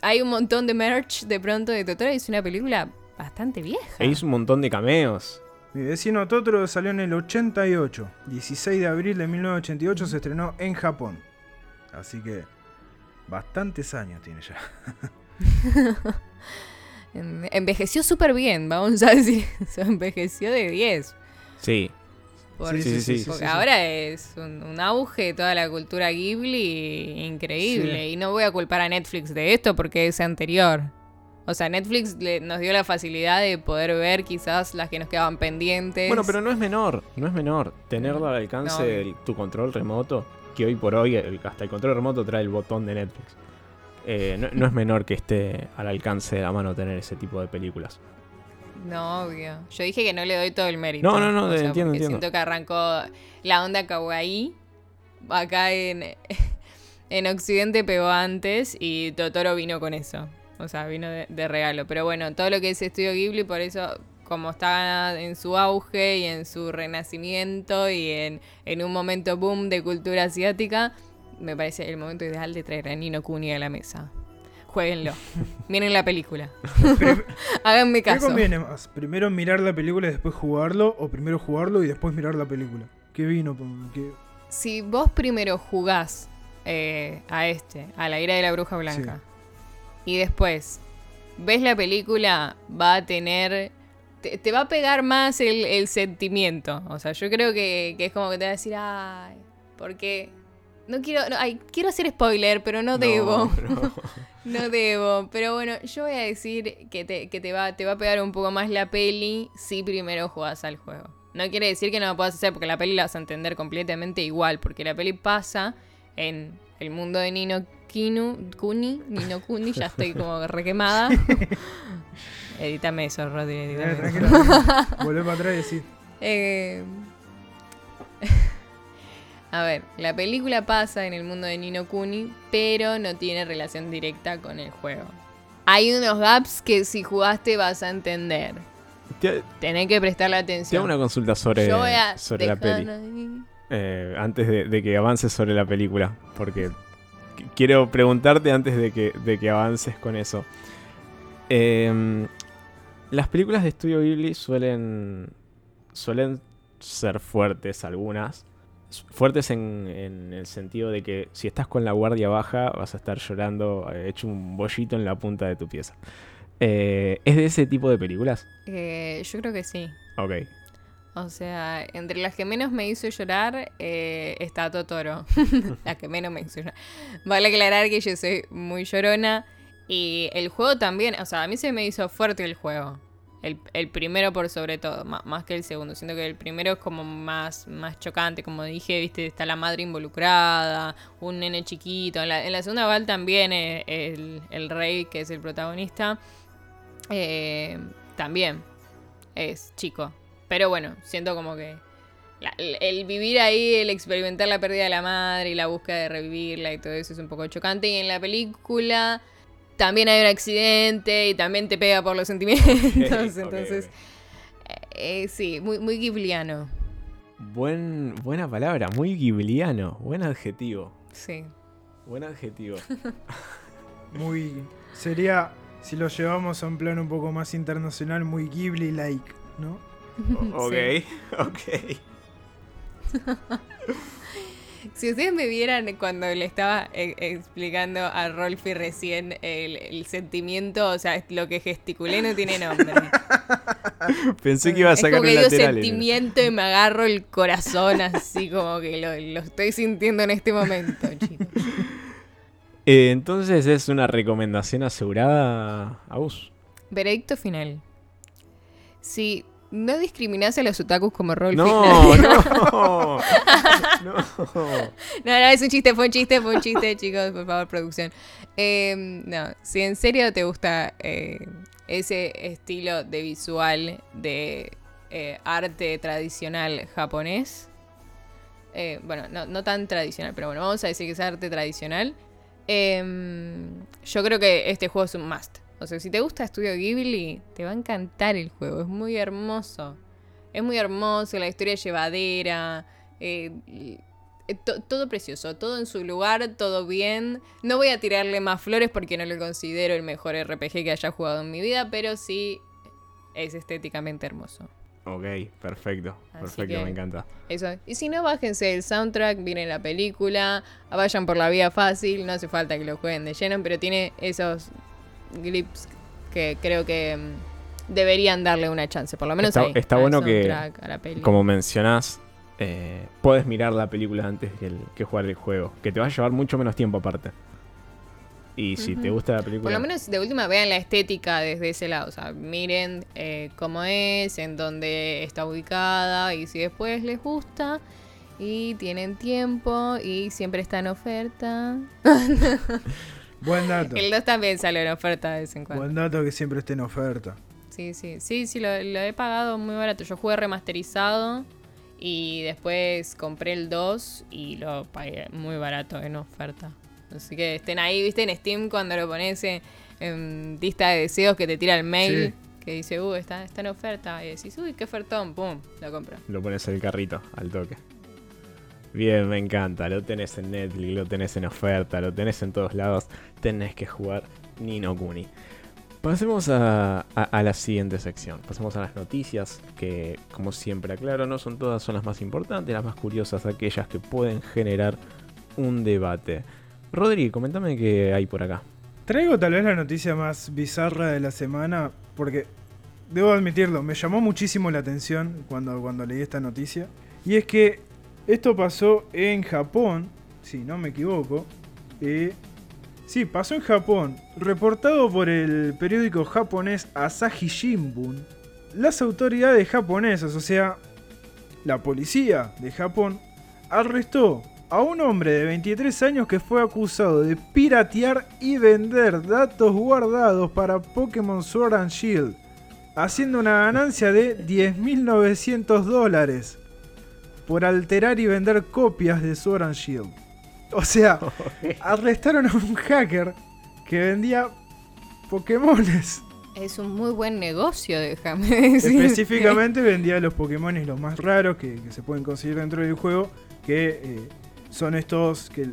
hay un montón de merch de pronto de Totoro y es una película bastante vieja. E hizo un montón de cameos. Mi vecino Totoro salió en el 88. 16 de abril de 1988 se estrenó en Japón. Así que bastantes años tiene ya. Envejeció súper bien, vamos a decir. envejeció de 10. Sí. sí, sí, sí, porque ahora es un, auge toda la cultura Ghibli increíble. Y no voy a culpar a Netflix de esto porque es anterior. O sea, Netflix nos dio la facilidad de poder ver quizás las que nos quedaban pendientes. Bueno, pero no es menor, no es menor. Tenerlo al alcance de tu control remoto, que hoy por hoy hasta el control remoto trae el botón de Netflix. Eh, no, es menor que esté al alcance de la mano tener ese tipo de películas. No, obvio. Yo dije que no le doy todo el mérito. No, no, no, entiendo, entiendo. Siento que arrancó la onda kawaii. Acá en, en Occidente pegó antes y Totoro vino con eso. O sea, vino de, regalo. Pero bueno, todo lo que es Estudio Ghibli, por eso, como está en su auge y en su renacimiento y en, un momento boom de cultura asiática, me parece el momento ideal de traer a Nino Kuni a la mesa. Jueguenlo. Miren la película. Háganme caso. ¿Qué conviene más? ¿Primero mirar la película y después jugarlo? ¿O primero jugarlo y después mirar la película? ¿Qué vino? Si vos primero jugás eh, a este, a la ira de la bruja blanca, y después ves la película, va a tener. Te, va a pegar más el, sentimiento. O sea, yo creo que, es como que te va a decir, ay, porque. No quiero. ay, quiero hacer spoiler, pero no, debo. No. debo. Pero bueno, yo voy a decir que, te, que te, va, te va a pegar un poco más la peli si primero juegas al juego. No quiere decir que no lo puedas hacer porque la peli la vas a entender completamente igual. Porque la peli pasa en el mundo de Nino Kinu, Kuni, Nino Kuni, ya estoy como requemada. edítame eso, Rodri, edítame eh, Volvé para atrás y decir. Eh, a ver, la película pasa en el mundo de Nino Kuni, pero no tiene relación directa con el juego. Hay unos gaps que si jugaste vas a entender. Tenés que prestarle atención. Tengo una consulta sobre, sobre la peli. Eh, antes de, de, que avances sobre la película. Porque quiero preguntarte antes de que, de que avances con eso. Em, las películas de Estudio Ghibli suelen, suelen ser fuertes algunas. Fuertes en, el sentido de que si estás con la guardia baja vas a estar llorando eh, hecho un bollito en la punta de tu pieza. Eh, ¿Es de ese tipo de películas? Eh, yo creo que sí. Ok. O sea, entre las que menos me hizo llorar eh, está Totoro. la que menos me hizo llorar. Vale aclarar que yo soy muy llorona. Y el juego también, o sea, a mí se me hizo fuerte el juego. El, primero por sobre todo, más, que el segundo. Siento que el primero es como más, más chocante, como dije, viste, está la madre involucrada, un nene chiquito. En la, segunda val también eh, el, el, rey, que es el protagonista, eh, también es chico. Pero bueno, siento como que el, vivir ahí, el experimentar la pérdida de la madre y la búsqueda de revivirla y todo eso es un poco chocante. Y en la película también hay un accidente y también te pega por los sentimientos. entonces, eh, sí, muy, muy ghibliano. Buen, buena palabra, muy ghibliano. Buen adjetivo. Sí. Buen adjetivo. muy. Sería, si lo llevamos a un plano un poco más internacional, muy Ghibli-like, ¿no? ok, ok. Si ustedes me vieran cuando le estaba eh, explicando a Rolfi recién el, sentimiento, o sea, lo que gesticulé no tiene nombre. Pensé que iba a sacar es como que sentimiento y me agarro el corazón así como que lo, estoy sintiendo en este momento, chicos. Eh, entonces es una recomendación asegurada a vos. Veredicto final. Si no discriminás a los otakus como rol. No, no, no. No, no, es un chiste, fue un chiste, fue un chiste, chicos, por favor, producción. Em, no, si en serio te gusta eh, ese estilo de visual de eh, arte tradicional japonés. Eh, bueno, no, no tan tradicional, pero bueno, vamos a decir que es arte tradicional. Em, yo creo que este juego es un must. O sea, si te gusta Studio Ghibli, te va a encantar el juego. Es muy hermoso. Es muy hermoso, la historia es llevadera. eh, eh, to- todo precioso, todo en su lugar, todo bien. No voy a tirarle más flores porque no lo considero el mejor RPG que haya jugado en mi vida, pero sí es estéticamente hermoso. Ok, perfecto. Perfecto, me encanta. Eso. Y si no, bájense el soundtrack, miren la película, vayan por la vía fácil, no hace falta que lo jueguen de lleno, pero tiene esos grips que creo que mm, deberían darle una chance, por lo menos Está- ahí, está al bueno que. Como mencionás, eh, puedes mirar la película antes que, el- que jugar el juego. Que te va a llevar mucho menos tiempo aparte. Y si te gusta la película. Por lo menos de última vean la estética desde ese lado. O sea, miren eh, cómo es, en dónde está ubicada y si después les gusta y tienen tiempo y siempre está en oferta. Buen dato. El 2 también sale en oferta de vez en cuando. Buen dato que siempre esté en oferta. Sí, sí, sí, sí, lo, lo he pagado muy barato. Yo jugué remasterizado y después compré el 2 y lo pagué muy barato en oferta. Así que estén ahí, viste, en Steam cuando lo pones en, en lista de deseos que te tira el mail Sí. que dice, uh, está, está en oferta. Y decís, uy, qué ofertón, pum, lo compro. Lo pones en el carrito al toque. Bien, me encanta. Lo tenés en Netflix, lo tenés en oferta, lo tenés en todos lados. Tenés que jugar Nino Kuni. Pasemos a, la siguiente sección. Pasemos a las noticias, que como siempre aclaro, no son todas, son las más importantes, las más curiosas, aquellas que pueden generar un debate. Rodri, comentame qué hay por acá. Traigo tal vez la noticia más bizarra de la semana, porque debo admitirlo, me llamó muchísimo la atención cuando, cuando leí esta noticia. Y es que esto pasó en Japón, si no me equivoco. eh, sí, pasó en Japón. Reportado por el periódico japonés Asahi Shimbun, las autoridades japonesas, o sea, la policía de Japón, arrestó a un hombre de 23 años que fue acusado de piratear y vender datos guardados para Pokémon Sword and Shield, haciendo una ganancia de 10.900 dólares por alterar y vender copias de Sword and Shield. O sea, arrestaron a un hacker que vendía Pokémones. Es un muy buen negocio, déjame decir. Específicamente vendía los Pokémon los más raros que, que se pueden conseguir dentro del juego, que eh, son estos que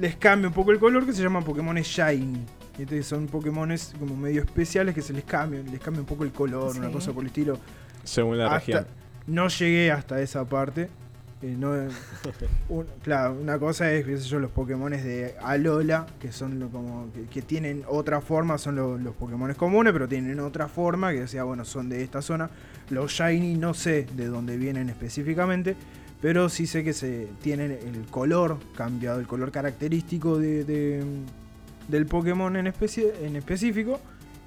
les cambia un poco el color, que se llaman Pokémon Shiny. Este, son Pokémon como medio especiales que se les cambia, les cambia un poco el color, una cosa por el estilo. Según la Hasta- región. No llegué hasta esa parte. eh, no- un- claro, una cosa es, qué sé yo, los Pokémon de Alola, que son lo- como que, que tienen otra forma, son lo- los Pokémon comunes, pero tienen otra forma, que decía, bueno, son de esta zona. Los Shiny no sé de dónde vienen específicamente, pero sí sé que se tienen el color cambiado, el color característico de, de- del Pokémon en, especie, en específico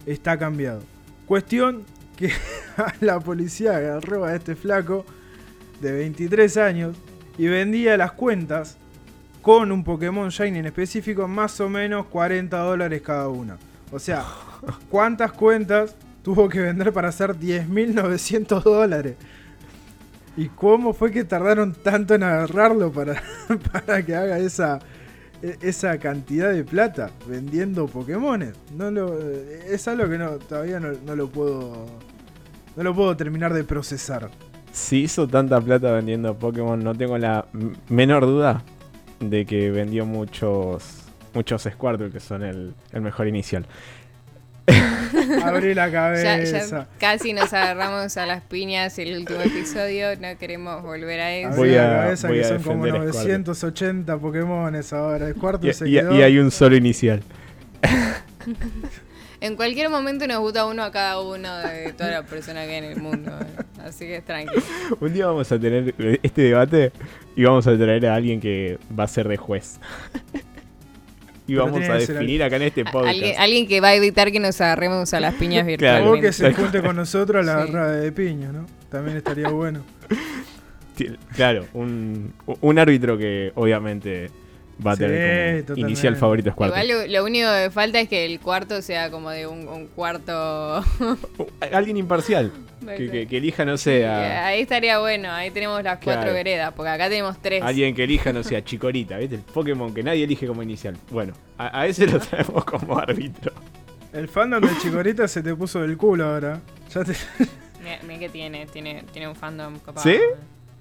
está cambiado. Cuestión que la policía agarró a este flaco de 23 años y vendía las cuentas con un Pokémon Shiny en específico más o menos 40 dólares cada una. O sea, ¿cuántas cuentas tuvo que vender para hacer 10.900 dólares? ¿Y cómo fue que tardaron tanto en agarrarlo para, para que haga esa, e- esa cantidad de plata vendiendo Pokémones? No lo, es algo que no, todavía no, no lo puedo no lo puedo terminar de procesar. Si hizo tanta plata vendiendo Pokémon, no tengo la menor duda de que vendió muchos muchos Squirtle, que son el, el mejor inicial. Abrí la cabeza. ya casi nos agarramos a las piñas el último episodio, no queremos volver a eso. Abrí Voy la a- cabeza voy que a son como defender a Squirtle. 980 Pokémones ahora. El cuarto Y, se y- quedó. y hay un solo inicial. En cualquier momento nos gusta uno a cada uno de todas las personas que hay en el mundo. eh. Así que tranquilo. Un día vamos a tener este debate y vamos a traer a alguien que va a ser de juez. y Pero vamos a definir acá en este podcast. Alguien, alguien que va a evitar que nos agarremos a las piñas Claro. O que se junte con nosotros a la Sí. agarrada de piña, ¿no? También estaría bueno. Claro, un, un árbitro que obviamente va a Sí, tener como inicial favorito es cuarto. Igual lo, lo único que falta es que el cuarto sea como de un, un cuarto. Alguien imparcial. Que, que- que elija, no sé, a- Ahí estaría bueno, ahí tenemos las cuatro Claro. veredas, porque acá tenemos tres. alguien que elija, no sé, a Chikorita, ¿viste? El Pokémon que nadie elige como inicial. Bueno, a, a ese lo traemos como árbitro. El fandom de Chikorita se te puso del culo ahora. Ya te... Mira, mira que tiene, tiene, tiene un fandom copado. ¿Sí?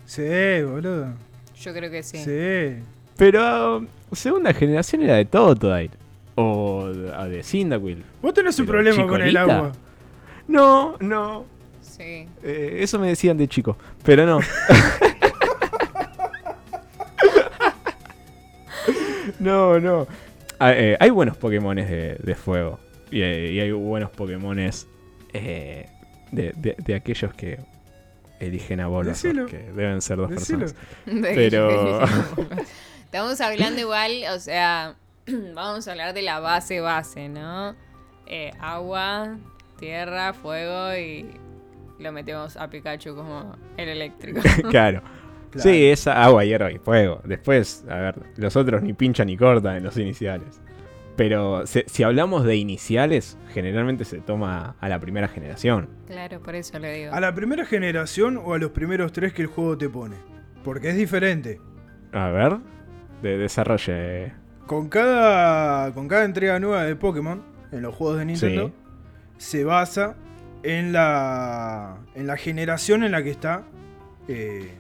Sí, boludo. Yo creo que sí. Sí. Pero segunda generación era de Totodile. O de, Cyndaquil. Vos tenés un Pero, problema con el agua. No, no. Sí. Eh, eso me decían de chico. Pero no. no, no. Ah, eh, hay buenos Pokémones de, de fuego. Y, eh, y hay buenos Pokémones eh, de, de- de aquellos que eligen a Decilo. que deben ser dos Decilo. personas. De- Pero- Estamos hablando igual, o sea, vamos a hablar de la base base, ¿no? Eh, agua, tierra, fuego y lo metemos a Pikachu como el eléctrico. claro. Claro. Sí, es agua, hierro y fuego. Después, a ver, los otros ni pinchan ni cortan en los iniciales. Pero se- si hablamos de iniciales, generalmente se toma a la primera generación. claro, por eso lo digo. ¿A la primera generación o a los primeros tres que el juego te pone? Porque es diferente. A ver, de desarrolle. Con cada, con cada entrega nueva de Pokémon en los juegos de Nintendo, Sí. se basa en la, en la generación en la que está eh,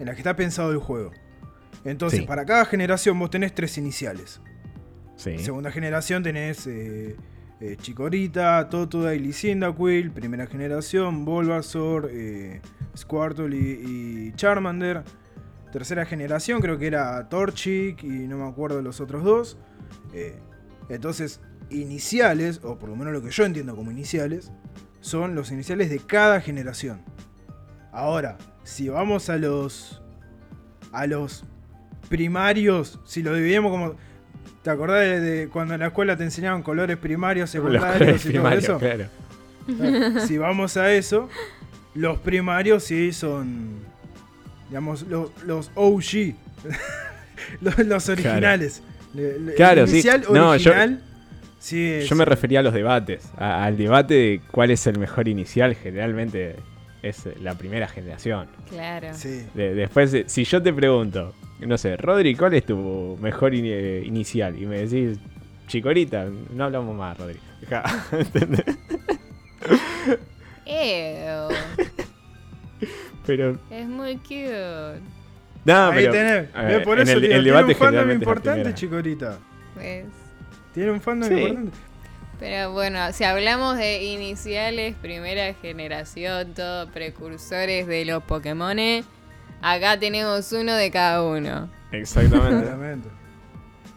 en la que está pensado el juego. Entonces, Sí. para cada generación vos tenés tres iniciales. Sí. Segunda generación tenés eh, eh, Chikorita, Totodile y Cyndaquil. Primera generación, Bulbasaur, eh, Squirtle y, y Charmander. Tercera generación creo que era Torchic y no me acuerdo los otros dos. Eh, entonces, iniciales, o por lo menos lo que yo entiendo como iniciales, son los iniciales de cada generación. Ahora, si vamos a los a los primarios, si lo dividimos como ¿Te acordás de, de cuando en la escuela te enseñaban colores primarios, secundarios y todo primarios, eso? claro. Si vamos a eso, los primarios sí son, digamos, los, los OG, los, los originales. Le- le- Claro, el sí. inicial No, yo- original, sí es- Yo me refería a los debates. a- al debate de cuál es el mejor inicial, generalmente es la primera generación. Claro. Sí. De- después, eh, si yo te pregunto, no sé, Rodri, ¿cuál es tu mejor eh, inicial? Y me decís, Chicorita, no hablamos más, Rodri. Ja, ¿entendés? Ew, Pero, es muy cute. no, Ahí pero, tenés. ver, por eso el, digo, el tiene un fandom importante. Chicorita. Pues. Tiene un fandom Sí. importante. Pero bueno, si hablamos de iniciales, primera generación, todo precursores de los Pokémones, acá tenemos uno de cada uno. Exactamente. Claramente.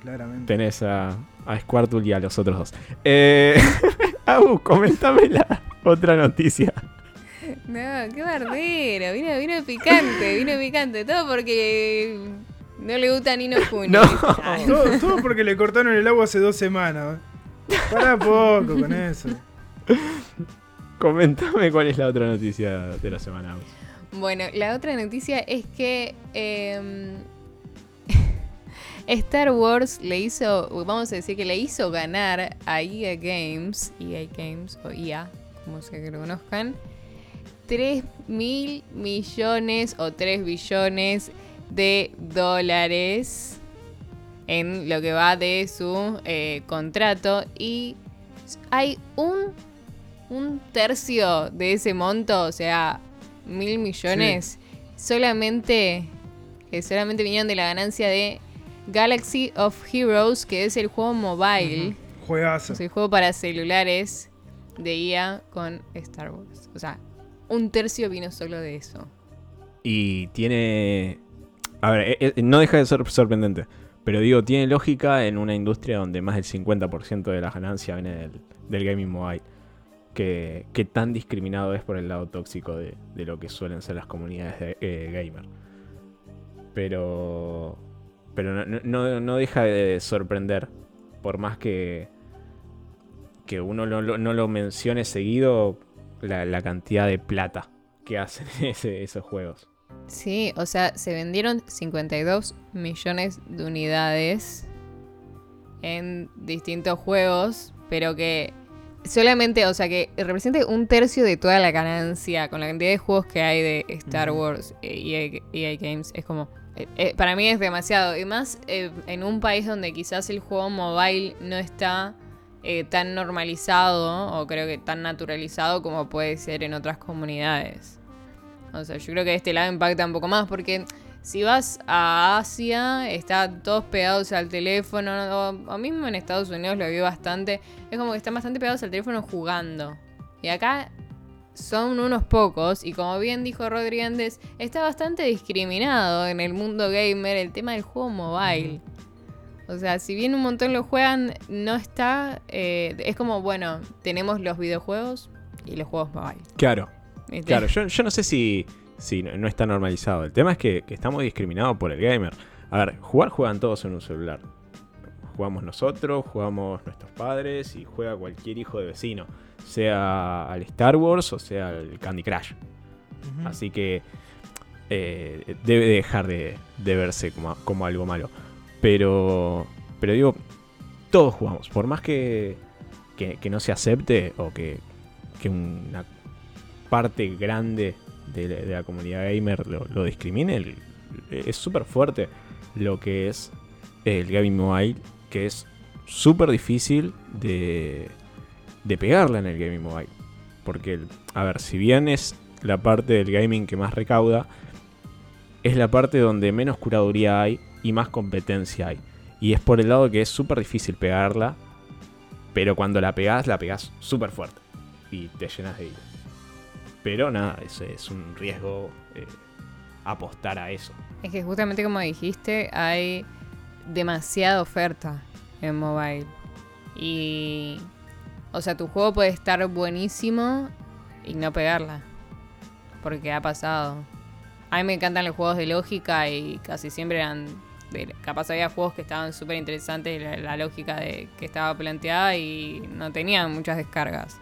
Claramente. Tenés a, a Squirtle y a los otros dos. Eh, Abu, comentame la otra noticia. No, qué bardero, vino, vino picante, vino picante, todo porque no le gusta Nino Kuni. No. Todo, todo porque le cortaron el agua hace dos semanas. Para poco con eso. Comentame cuál es la otra noticia de la semana. Bueno, la otra noticia es que em, Star Wars le hizo, vamos a decir que le hizo ganar a EA Games, EA Games o EA, como sea que lo conozcan, 3 mil millones o 3 billones de dólares en lo que va de su eh, contrato y hay un, un tercio de ese monto, o sea, mil millones, solamente que solamente vinieron de la ganancia de Galaxy of Heroes, que es el juego mobile, Juegazo. es el juego para celulares de IA con Star Wars. O sea, un tercio vino solo de eso. Y tiene. A ver, eh, eh, no deja de ser sorprendente. Pero digo, tiene lógica en una industria donde más del 50% de la ganancia viene del, del gaming mobile. Que, tan discriminado es por el lado tóxico de, de lo que suelen ser las comunidades de, eh, gamer. Pero. Pero no, no- deja de sorprender. Por más que. Que uno no lo mencione seguido. La, la cantidad de plata que hacen ese- esos juegos. Sí, o sea, se vendieron 52 millones de unidades en distintos juegos, pero que solamente, o sea, que represente un tercio de toda la ganancia con la cantidad de juegos que hay de Star. Wars y EA, EA Games. Es como, eh, eh, para mí es demasiado. Y más eh, en un país donde quizás el juego mobile no está eh, tan normalizado o creo que tan naturalizado como puede ser en otras comunidades. O sea, yo creo que de este lado impacta un poco más porque si vas a Asia, están todos pegados al teléfono, o, mismo en Estados Unidos lo vi bastante, es como que están bastante pegados al teléfono jugando. Y acá son unos pocos, y como bien dijo Rodríguez, está bastante discriminado en el mundo gamer el tema del juego mobile. O sea, si bien un montón lo juegan, no está... eh, es como, bueno, tenemos los videojuegos y los juegos mobile. Claro, ¿viste? claro. Yo, yo no sé si, si no no está normalizado. El tema es que, que estamos discriminados por el gamer. A ver, jugar juegan todos en un celular. Jugamos nosotros, jugamos nuestros padres y juega cualquier hijo de vecino. Sea al Star Wars o sea al Candy Crush. Así que eh, debe dejar de, de verse como, como algo malo. Pero, pero digo, todos jugamos. Por más que, que, no se acepte o que, que una parte grande de, la- comunidad gamer lo, lo discrimine, es súper fuerte lo que es el gaming mobile, que es súper difícil de, de pegarla en el gaming mobile. Porque, a ver, si bien es la parte del gaming que más recauda, es la parte donde menos curaduría hay y más competencia hay. Y es por el lado que es súper difícil pegarla, pero cuando la pegás, la pegás súper fuerte y te llenas de ira. Pero nada, es, es un riesgo eh, apostar a eso. Es que justamente como dijiste, hay demasiada oferta en mobile. Y. O sea, tu juego puede estar buenísimo y no pegarla. Porque ha pasado. A mí me encantan los juegos de lógica y casi siempre eran. Capaz había juegos que estaban súper interesantes, la, la lógica de, que estaba planteada y no tenían muchas descargas.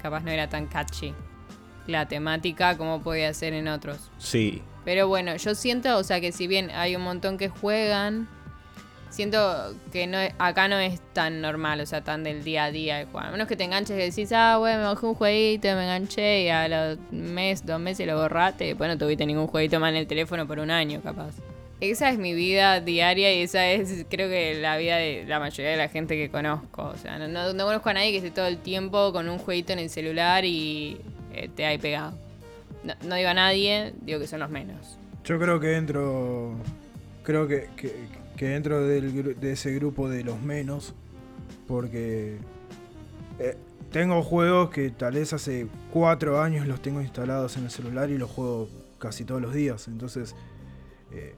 Capaz no era tan catchy la temática como podía ser en otros. Sí, Pero bueno, yo siento, o sea, que si bien hay un montón que juegan, siento que no acá no es tan normal, o sea, tan del día a día jugar. A menos que te enganches y decís, ah, bueno, me bajé un jueguito, me enganché y a los mes, dos meses lo borraste y después no tuviste ningún jueguito más en el teléfono por un año, capaz. Esa es mi vida diaria y esa es, creo que, la vida de la mayoría de la gente que conozco. O sea, no, no- no conozco a nadie que esté todo el tiempo con un jueguito en el celular y eh, te hay pegado. No, digo a nadie, digo que son los menos. Yo creo que dentro. Creo que, que, que dentro de ese grupo de los menos. Porque. eh, tengo juegos que tal vez hace cuatro años los tengo instalados en el celular y los juego casi todos los días. Entonces. eh,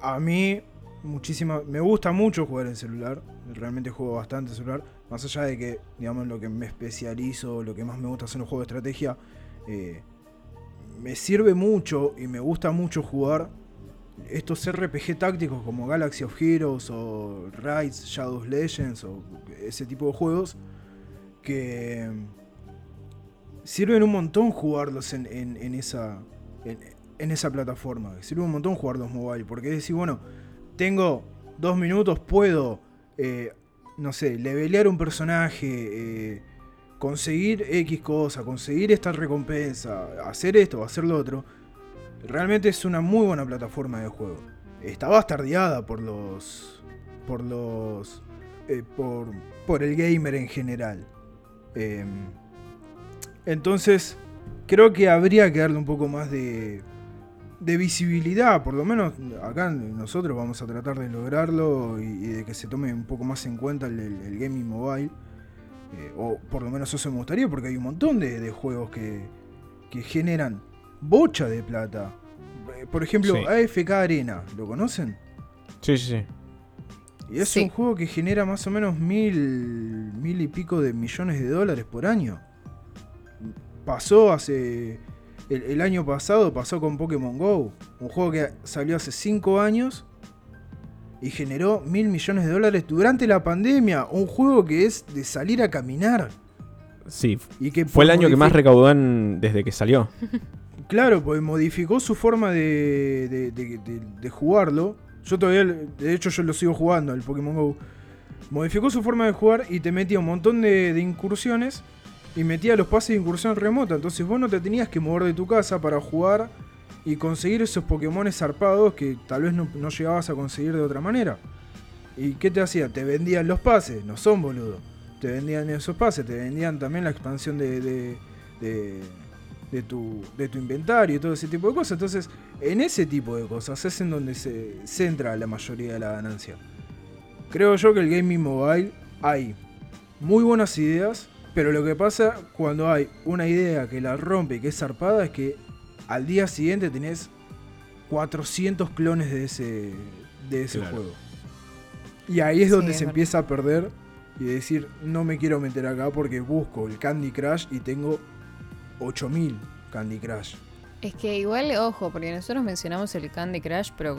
a mí. Muchísima, me gusta mucho jugar en celular. Realmente juego bastante en celular. Más allá de que, digamos, lo que me especializo, lo que más me gusta son los juegos de estrategia. eh, me sirve mucho y me gusta mucho jugar estos RPG tácticos como Galaxy of Heroes o Rise, Shadows Legends o ese tipo de juegos que sirven un montón jugarlos en, en- en esa, en esa plataforma. Sirve un montón jugarlos mobile porque decir, bueno, tengo dos minutos, puedo, eh, no sé, levelear un personaje. eh, conseguir X cosa, conseguir esta recompensa, hacer esto, hacer lo otro, realmente es una muy buena plataforma de juego. Está bastardeada por los. por los. eh, por, por el gamer en general. Em, entonces, creo que habría que darle un poco más de. De visibilidad, por lo menos acá nosotros vamos a tratar de lograrlo y, y de que se tome un poco más en cuenta el, el- el gaming mobile. Eh, o por lo menos eso me gustaría, porque hay un montón de, de juegos que, que generan bocha de plata. Eh, Por ejemplo, Sí. AFK Arena, ¿lo conocen? sí, sí, sí. Y es Sí. un juego que genera más o menos mil, mil y pico de millones de dólares por año. Pasó hace. El, el año pasado pasó con Pokémon Go. Un juego que salió hace 5 años y generó mil millones de dólares durante la pandemia. Un juego que es de salir a caminar. Sí, Y que fue el año que más recaudó en- desde que salió. Claro, pues modificó su forma de, de- de- de- de jugarlo. Yo todavía, de hecho, yo lo sigo jugando, el Pokémon Go. Modificó su forma de jugar y te metía un montón de incursiones y metía los pases de incursión remota. Entonces vos no te tenías que mover de tu casa para jugar y conseguir esos Pokémon zarpados que tal vez no, no llegabas a conseguir de otra manera. ¿Y qué te hacía? Te vendían los pases, no son boludo. Te vendían esos pases, te vendían también la expansión de, de, de- de tu, de tu inventario y todo ese tipo de cosas. Entonces, en ese tipo de cosas es en donde se centra la mayoría de la ganancia. Creo yo que el gaming mobile hay muy buenas ideas, pero lo que pasa cuando hay una idea que la rompe y que es zarpada es que al día siguiente tenés 400 clones de ese, de ese Claro. juego. Y ahí es Sí, donde es se verdad. empieza a perder y decir, no me quiero meter acá porque busco el Candy Crush y tengo 8000 Candy Crush. Es que igual, ojo, porque nosotros mencionamos el Candy Crush, pero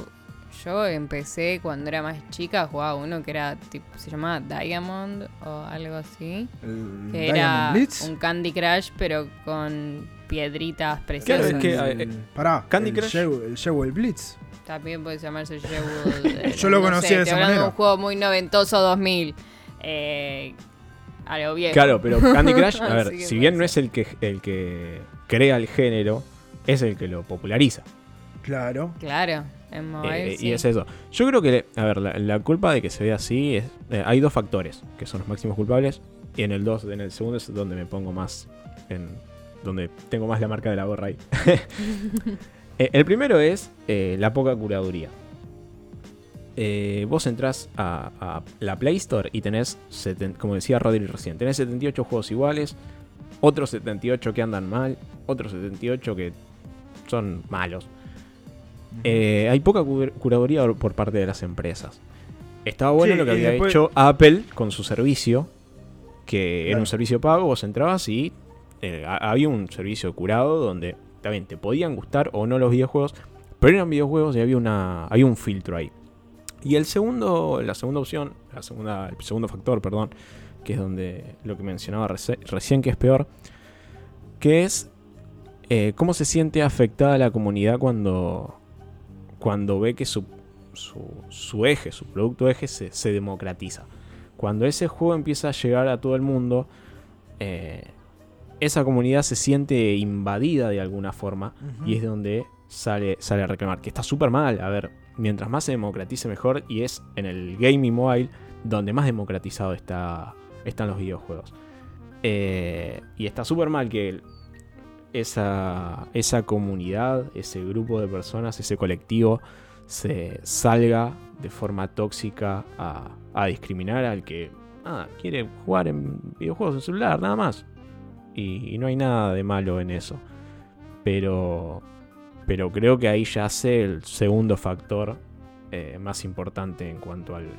yo empecé cuando era más chica, jugaba uno que era tipo, se llamaba Diamond o algo así. El Que Diamond era Blitz. un Candy Crush, pero con piedritas Claro, preciosas. es que, el- eh, pará, Candy el Crush- Jewel- el Jewel Blitz. También puede llamarse Jewel. eh, Yo lo no conocía sé, de esa hablando manera. un juego muy noventoso 2000. Eh, a lo viejo. Claro, pero Candy Crush, a ver, si bien no es el que, el que crea el género, es el que lo populariza. Claro. Claro. Eh, sí. Y es eso. Yo creo que, a ver, la, la culpa de que se vea así es. eh, hay dos factores que son los máximos culpables. Y en el dos, en el segundo es donde me pongo más. En, donde tengo más la marca de la gorra ahí. Eh, el primero es eh, la poca curaduría. Eh, vos entrás a, a la Play Store y tenés, seten- como decía Rodri recién, tenés 78 juegos iguales, otros 78 que andan mal, otros 78 que son malos. Eh, hay poca cu- curaduría por- parte de las empresas. Estaba bueno Sí, lo que había después- hecho Apple con su servicio, que era un servicio pago, vos entrabas y eh, ha- había un servicio curado donde también te podían gustar o no los videojuegos, pero eran videojuegos y había, una, había un filtro ahí. Y el segundo, la segunda opción, la segunda, el segundo factor, perdón, que es donde lo que mencionaba recién que es peor, que es eh, cómo se siente afectada la comunidad cuando, cuando ve que su, su, su eje, su producto eje se, se democratiza. Cuando ese juego empieza a llegar a todo el mundo, eh, esa comunidad se siente invadida de alguna forma y es de donde sale, sale a reclamar. Que está súper mal. A ver, mientras más se democratice mejor y es en el gaming mobile donde más democratizado está, están los videojuegos. Eh, y está súper mal que esa, esa comunidad, ese grupo de personas, ese colectivo se salga de forma tóxica a, discriminar al que quiere jugar en videojuegos en celular, nada más. Y, no hay nada de malo en eso. Pero, pero creo que ahí yace el segundo factor eh, más importante en cuanto al-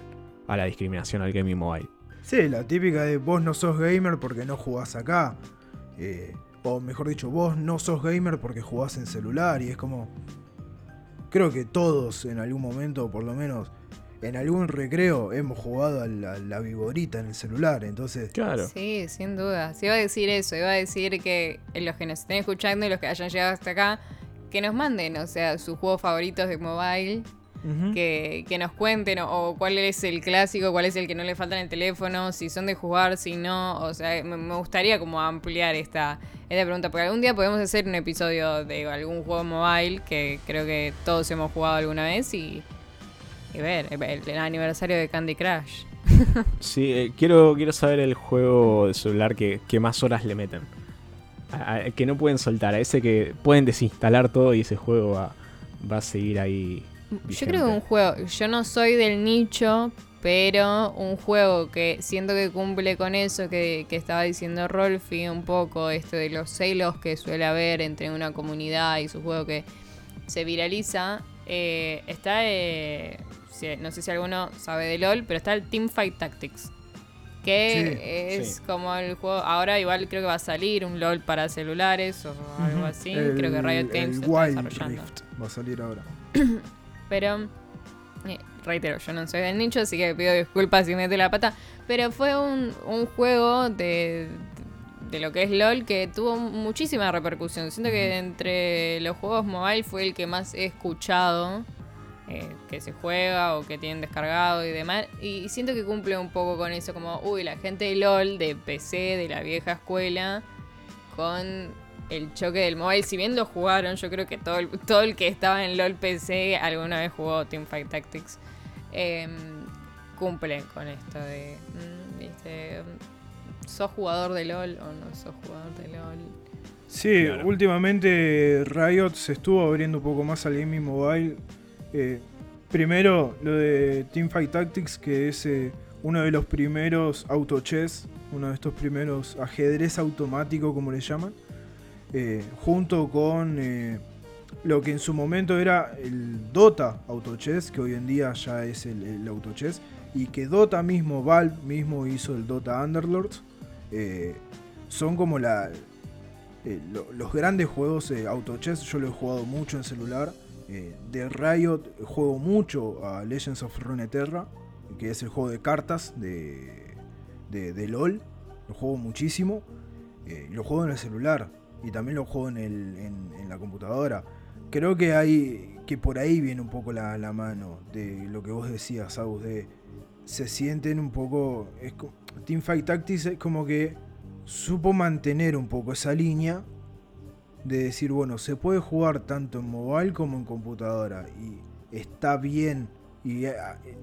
a la discriminación al gaming mobile. Sí, la típica de vos no sos gamer porque no jugás acá. Eh, o mejor dicho, vos no sos gamer porque jugás en celular. Y es como. Creo que todos en algún momento, por lo menos en algún recreo, hemos jugado a la, la viborita en el celular. Entonces, Claro. Sí, sin duda. Se iba a decir eso, iba a decir que los que nos estén escuchando y los que hayan llegado hasta acá, que nos manden, o sea, sus juegos favoritos de mobile, que, que nos cuenten, o, o cuál es el clásico, cuál es el que no le falta en el teléfono, si son de jugar, si no, o sea, me, me gustaría como ampliar esta, esta pregunta, porque algún día podemos hacer un episodio de algún juego mobile que creo que todos hemos jugado alguna vez y, y ver, el, el aniversario de Candy Crush. Sí, eh, quiero, quiero saber el juego de celular que, que más horas le meten. Que no pueden soltar, a ese que pueden desinstalar todo y ese juego va, va a seguir ahí. Yo creo que un juego, yo no soy del nicho, pero un juego que siento que cumple con eso que, que estaba diciendo Rolfi un poco, esto de los celos que suele haber entre una comunidad y su juego que se viraliza, eh, está, eh, no sé si alguno sabe de LOL, pero está el Teamfight Tactics. Que es sí. como el juego, ahora igual creo que va a salir un LOL para celulares o algo así, El- creo que Riot Games el lo está Wild desarrollando. Rift va a salir ahora. Pero, eh, reitero, yo no soy del nicho, así que pido disculpas si mete la pata. Pero fue un, un juego de, de lo que es LOL que tuvo muchísima repercusión. Siento que entre los juegos mobile fue el que más he escuchado eh, que se juega o que tienen descargado y demás. Y siento que cumple un poco con eso, como, uy, la gente de LOL, de PC, de la vieja escuela, con el choque del mobile. Si bien lo jugaron, yo creo que todo el, todo el que estaba en LOL PC alguna vez jugó Teamfight Tactics. Em, cumple con esto de, mm, ¿viste? ¿Sos jugador de LOL o no sos jugador de LOL? Sí, Claro. últimamente Riot se estuvo abriendo un poco más al gaming mobile. Eh, primero, lo de Teamfight Tactics, que es eh, uno de los primeros auto chess, uno de estos primeros ajedrez automático, como le llaman, eh, junto con eh, lo que en su momento era el Dota Auto Chess, que hoy en día ya es el, el Auto Chess, y que Dota mismo, Valve mismo hizo el Dota Underlords. eh, son como los grandes juegos eh, Auto Chess, yo lo he jugado mucho en celular. De Riot juego mucho a Legends of Runeterra, que es el juego de cartas de, de, de LOL. Lo juego muchísimo. Lo juego en el celular y también lo juego en, el, en, la computadora. Creo que hay que por ahí viene un poco la, mano de lo que vos decías, Agus, de se sienten un poco. Es, co- Teamfight Tactics es como que supo mantener un poco esa línea de decir, bueno, se puede jugar tanto en mobile como en computadora y está bien. Y eh, eh,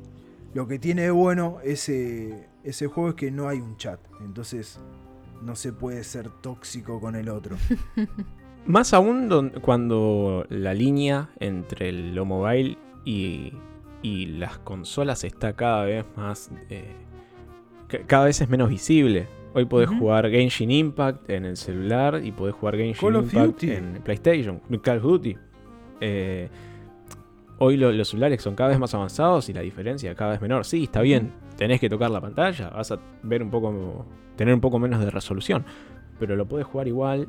lo que tiene de bueno ese, ese juego es que no hay un chat, entonces no se puede ser tóxico con el otro. Más aún don- cuando la línea entre lo mobile y, y las consolas está cada vez más. eh, ca- cada vez es menos visible. Hoy podés jugar Genshin Impact en el celular y podés jugar Genshin Call Impact en PlayStation, Call of Duty. Eh, hoy lo- los celulares son cada vez más avanzados y la diferencia cada vez menor. Sí, está bien, tenés que tocar la pantalla, vas a ver un poco, tener un poco menos de resolución, pero lo podés jugar igual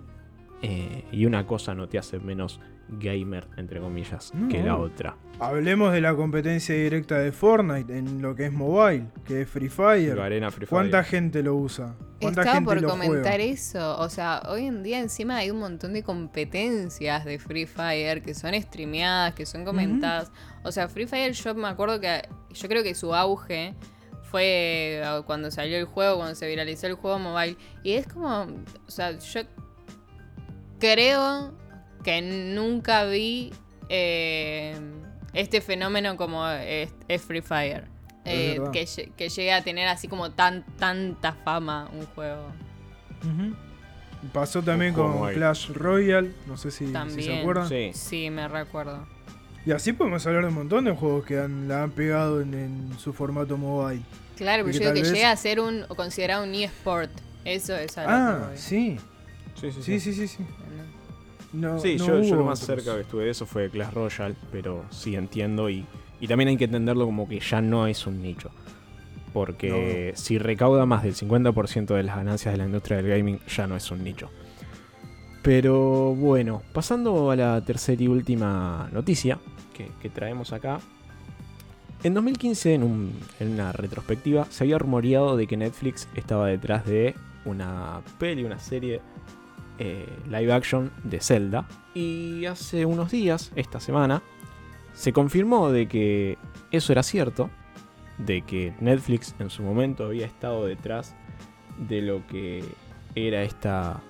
eh, y una cosa no te hace menos gamer, entre comillas, No. que la otra. Hablemos de la competencia directa de Fortnite en lo que es mobile, que es Free Fire. Arena Free Fire. ¿Cuánta gente lo usa? ¿Cuánta Estaba gente por lo comentar juega? eso. O sea, hoy en día encima hay un montón de competencias de Free Fire que son streameadas, que son comentadas. O sea, Free Fire yo me acuerdo que yo creo que su auge fue eh, cuando salió el juego, cuando se viralizó el juego mobile. Y es como, o sea, yo creo que nunca vi eh, este fenómeno como es, es Free Fire. Es Eh, que, que llegue a tener así como tan tanta fama un juego. Pasó también con mobile. Clash Royale, no sé si, se acuerdan. Sí. Sí, me recuerdo. Y así podemos hablar de un montón de juegos que han, la han pegado en, en su formato mobile. Claro, pero que yo tal que vez- llega a ser un o considerado un eSport. Eso es a lo que Ah, voy. sí. Sí, sí, Sí, sí, sí, sí. No, Sí, no yo, yo lo más otros. cerca que estuve de eso fue Clash Royale, pero sí entiendo y, y también hay que entenderlo como que ya no es un nicho. Porque si recauda más del 50% de las ganancias de la industria del gaming, ya no es un nicho. Pero bueno, pasando a la tercera y última noticia que, que traemos acá. En 2015, en, un- en una retrospectiva, se había rumoreado de que Netflix estaba detrás de una peli, una serie eh, live action de Zelda. Y hace unos días, esta semana, se confirmó de que eso era cierto, de que Netflix en su momento había estado detrás de lo que era esta,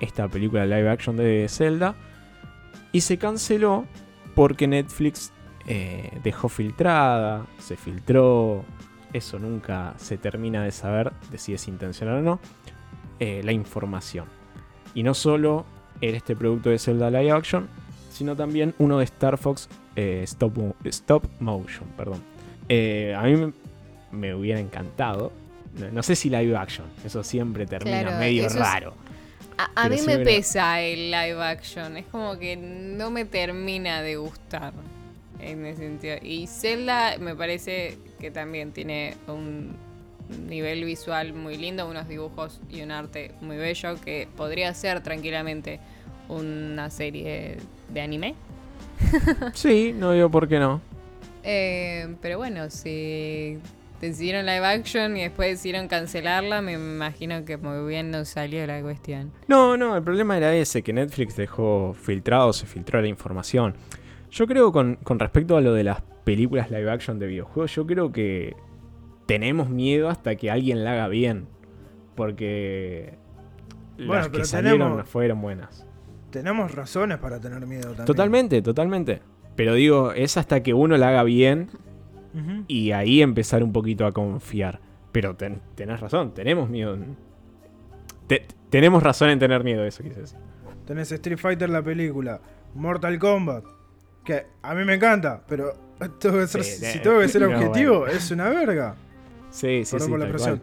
esta película live action de Zelda. Y se canceló porque Netflix eh, dejó filtrada, se filtró, eso nunca se termina de saber de si es intencional o no, eh, la información. Y no solo era este producto de Zelda Live Action, sino también uno de Star Fox eh, stop, Mo- stop Motion. Perdón. Eh, a mí me, hubiera encantado. No, no sé si live action, eso siempre termina Claro, medio es- raro. A, mí me pesa el live action. Es como que no me termina de gustar. En ese sentido. Y Zelda me parece que también tiene un nivel visual muy lindo, unos dibujos y un arte muy bello que podría ser tranquilamente una serie de anime. Sí, no digo por qué no. Eh, pero bueno, si decidieron live action y después decidieron cancelarla, me imagino que muy bien no salió la cuestión. No, no, el problema era ese, que Netflix dejó filtrado, se filtró la información. Yo creo con, con respecto a lo de las películas live action de videojuegos, yo creo que tenemos miedo hasta que alguien la haga bien. Porque Bueno, las que salieron tenemos- no fueron buenas. Tenemos razones para tener miedo también. Totalmente, totalmente. Pero digo, es hasta que uno la haga bien y ahí empezar un poquito a confiar. Pero ten- tenés razón, tenemos miedo. Te- tenemos razón en tener miedo, eso quise decir. Tenés Street Fighter la película, Mortal Kombat, que a mí me encanta, pero tengo que ser- Sí, si tengo que ser no, objetivo, bueno. es una verga. Sí, sí, Perdón sí. por la expresión.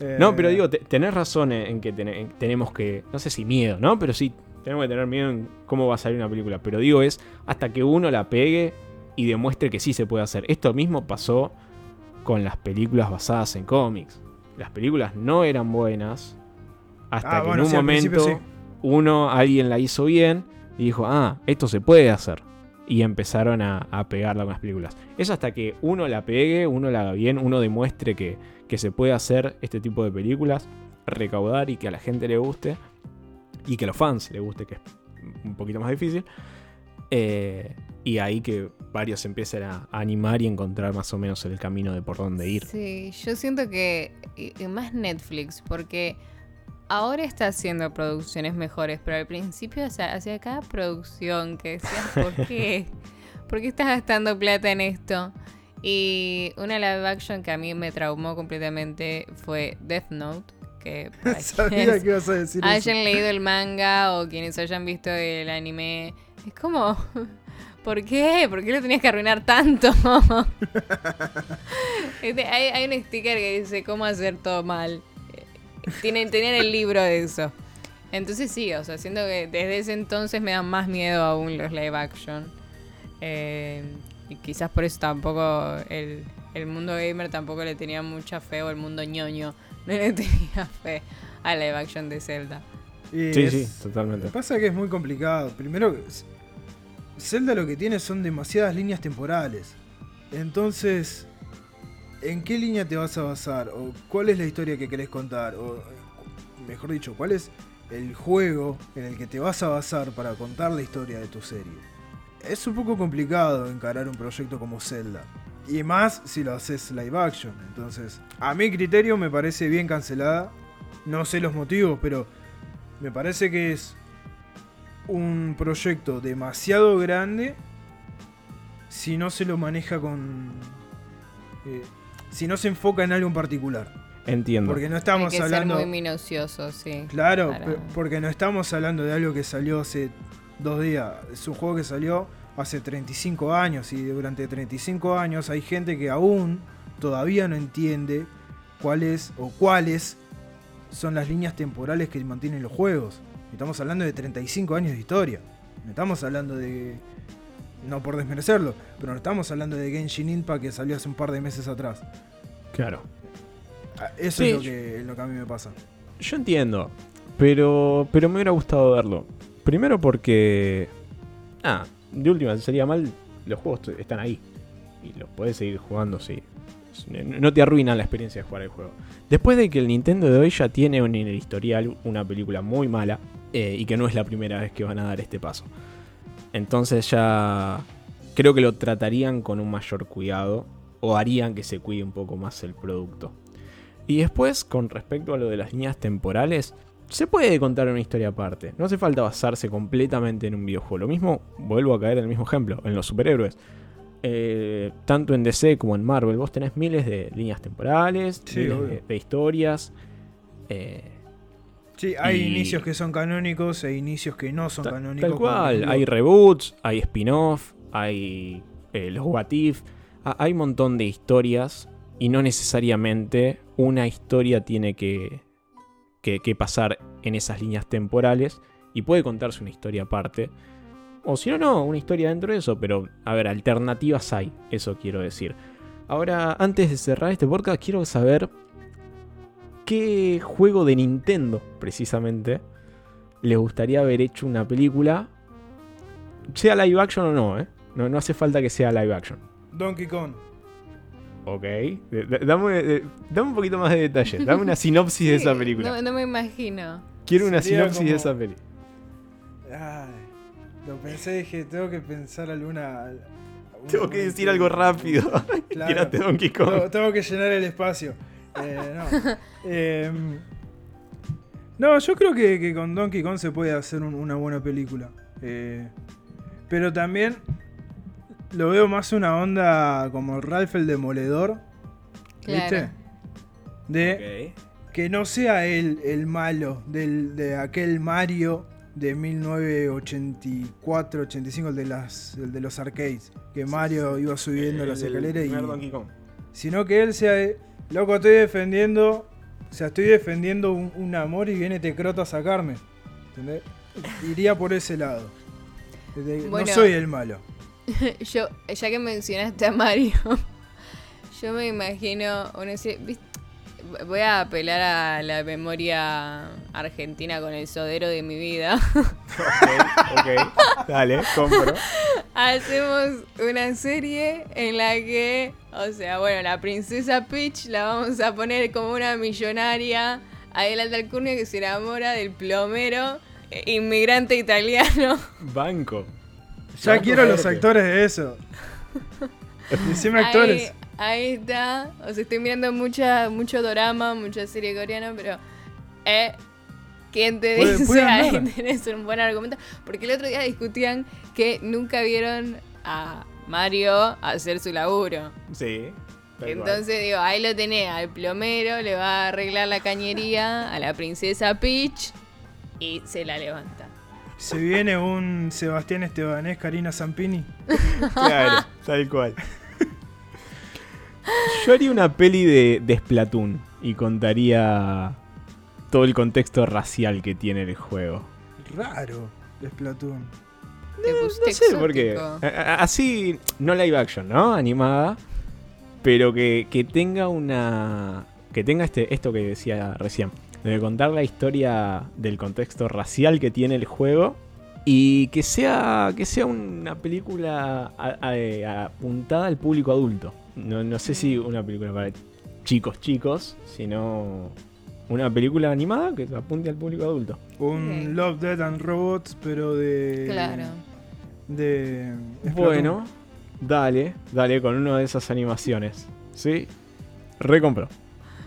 Eh, No, pero digo, te- tenés razón en, que tene- en- tenemos que, no sé si miedo, ¿no? Pero sí, tenemos que tener miedo en cómo va a salir una película. Pero digo, es hasta que uno la pegue y demuestre que sí se puede hacer. Esto mismo pasó con las películas basadas en cómics. Las películas no eran buenas hasta Ah, que bueno, en un sí, momento sí. uno, alguien la hizo bien y dijo, ah, esto se puede hacer. Y empezaron a, a pegarla con las películas. Es hasta que uno la pegue, uno la haga bien, uno demuestre que, que se puede hacer este tipo de películas, recaudar y que a la gente le guste. Y que a los fans le guste, que es un poquito más difícil. eh, y ahí que varios se empiecen a, animar y encontrar más o menos el camino de por dónde ir. Sí, yo siento que más Netflix, porque ahora está haciendo producciones mejores, pero al principio, o sea, hacía cada producción que decías, ¿por qué? ¿Por qué estás gastando plata en esto? Y una live action que a mí me traumó completamente fue Death Note, que para Sabía que ibas a decir eso. hayan leído el manga o quienes hayan visto el anime, es como, ¿por qué? ¿Por qué lo tenías que arruinar tanto? Este, hay, hay un sticker que dice cómo hacer todo mal. Tienen, tenían el libro de eso. Entonces sí, o sea, siento que desde ese entonces me dan más miedo aún los live action. Eh, y quizás por eso tampoco el, el mundo gamer tampoco le tenía mucha fe, o el mundo ñoño no le tenía fe a live action de Zelda. Y Sí, es- sí, totalmente. Lo que pasa es que es muy complicado. Primero, Zelda lo que tiene son demasiadas líneas temporales. Entonces, ¿en qué línea te vas a basar? ¿O cuál es la historia que querés contar? O, eh, mejor dicho, ¿cuál es el juego en el que te vas a basar para contar la historia de tu serie? Es un poco complicado encarar un proyecto como Zelda. Y más si lo haces live action. Entonces, a mi criterio me parece bien cancelada. No sé los motivos, pero me parece que es un proyecto demasiado grande si no se lo maneja con... eh, si no se enfoca en algo en particular. Entiendo. Porque no Hay estamos que hablando... ser muy minucioso, sí. Claro, para- porque no estamos hablando de algo que salió hace dos días. Es un juego que salió hace 35 años y durante 35 años hay gente que aún todavía no entiende cuáles o cuáles son las líneas temporales que mantienen los juegos. Estamos hablando de 35 años de historia. No estamos hablando de... No por desmerecerlo, pero no estamos hablando de Genshin Impact que salió hace un par de meses atrás. Claro. Ah, Eso Sí, es lo que, lo que a mí me pasa. Yo entiendo, pero, pero me hubiera gustado verlo. Primero porque... Ah, de última, sería mal, los juegos están ahí. Y los puedes seguir jugando, sí. No no te arruinan la experiencia de jugar el juego. Después de que el Nintendo de hoy ya tiene en el historial una película muy mala eh, y que no es la primera vez que van a dar este paso. Entonces ya creo que lo tratarían con un mayor cuidado o harían que se cuide un poco más el producto. Y después, con respecto a lo de las líneas temporales, se puede contar una historia aparte. No hace falta basarse completamente en un videojuego. Lo mismo, vuelvo a caer en el mismo ejemplo, en los superhéroes. Eh, tanto en DC como en Marvel, vos tenés miles de líneas temporales, Sí, miles de historias. eh, Sí, hay Y- inicios que son canónicos e inicios que no son Ta- canónicos. Tal cual, hay reboots, hay spin-off, hay eh, los what if, hay un montón de historias y no necesariamente una historia tiene que, que, que pasar en esas líneas temporales y puede contarse una historia aparte. O si no, no, una historia dentro de eso, pero a ver, alternativas hay, eso quiero decir. Ahora, antes de cerrar este podcast, quiero saber qué juego de Nintendo, precisamente, les gustaría haber hecho una película, sea live action o no, ¿eh? No, no hace falta que sea live action. Donkey Kong. Ok. Dame, dame un poquito más de detalles. Dame una sinopsis de esa película. No, no me imagino. Quiero una Sería sinopsis de esa peli. Ay, lo pensé, dije, tengo que pensar alguna. alguna Tengo que decir algo película. rápido. Claro. Tírate Donkey Kong. Tengo, tengo que llenar el espacio. Eh, no. Em, no, yo creo que, que con Donkey Kong se puede hacer un- una buena película. Eh, pero también lo veo más una onda como Ralph el Demoledor. ¿Viste? De que no sea él el malo del, de aquel Mario de 1984-85, el de, las, el de los arcades. Que Mario iba subiendo las escaleras y Donkey Kong. sino que él sea, eh, loco, estoy defendiendo, o sea, estoy defendiendo un, un amor y viene Tecrota a sacarme. ¿Entendés? Iría por ese lado. Bueno. no soy el malo. Yo, ya que mencionaste a Mario, yo me imagino una serie- ¿viste? Voy a apelar a la memoria argentina con el sodero de mi vida. Ok, ok. Dale, compro. Hacemos una serie en la que, o sea, bueno, la princesa Peach la vamos a poner como una millonaria adelante alcurnia que se enamora del plomero eh, inmigrante italiano. Banco. Ya Banco quiero los actores de eso. Decime actores. Ahí está. O sea, estoy mirando mucha, mucho drama, mucha serie coreana, pero. Eh, ¿Quién te Puede- dice? puede Ahí tenés un buen argumento. Porque el otro día discutían que nunca vieron a Mario hacer su laburo. Sí. Entonces digo, ahí lo tenés, al plomero le va a arreglar la cañería a la princesa Peach y se la levanta. Se viene un Sebastián Estebanés, Karina Zampini. Claro, tal cual. Yo haría una peli de, de Splatoon y contaría todo el contexto racial que tiene el juego. Raro, Splatoon. Te pusiste No sé por qué. Así, no live action, ¿no? Animada. Pero que, que tenga una. Que tenga este, esto que decía recién. De contar la historia del contexto racial que tiene el juego. Y que sea. Que sea una película a- a- apuntada al público adulto. No, no sé si una película para chicos chicos. Sino. Una película animada que apunte al público adulto. Un. Love, Dead and Robots, pero de. Claro. De. Splatoon. Bueno, dale, dale con una de esas animaciones. ¿Sí? Recompro.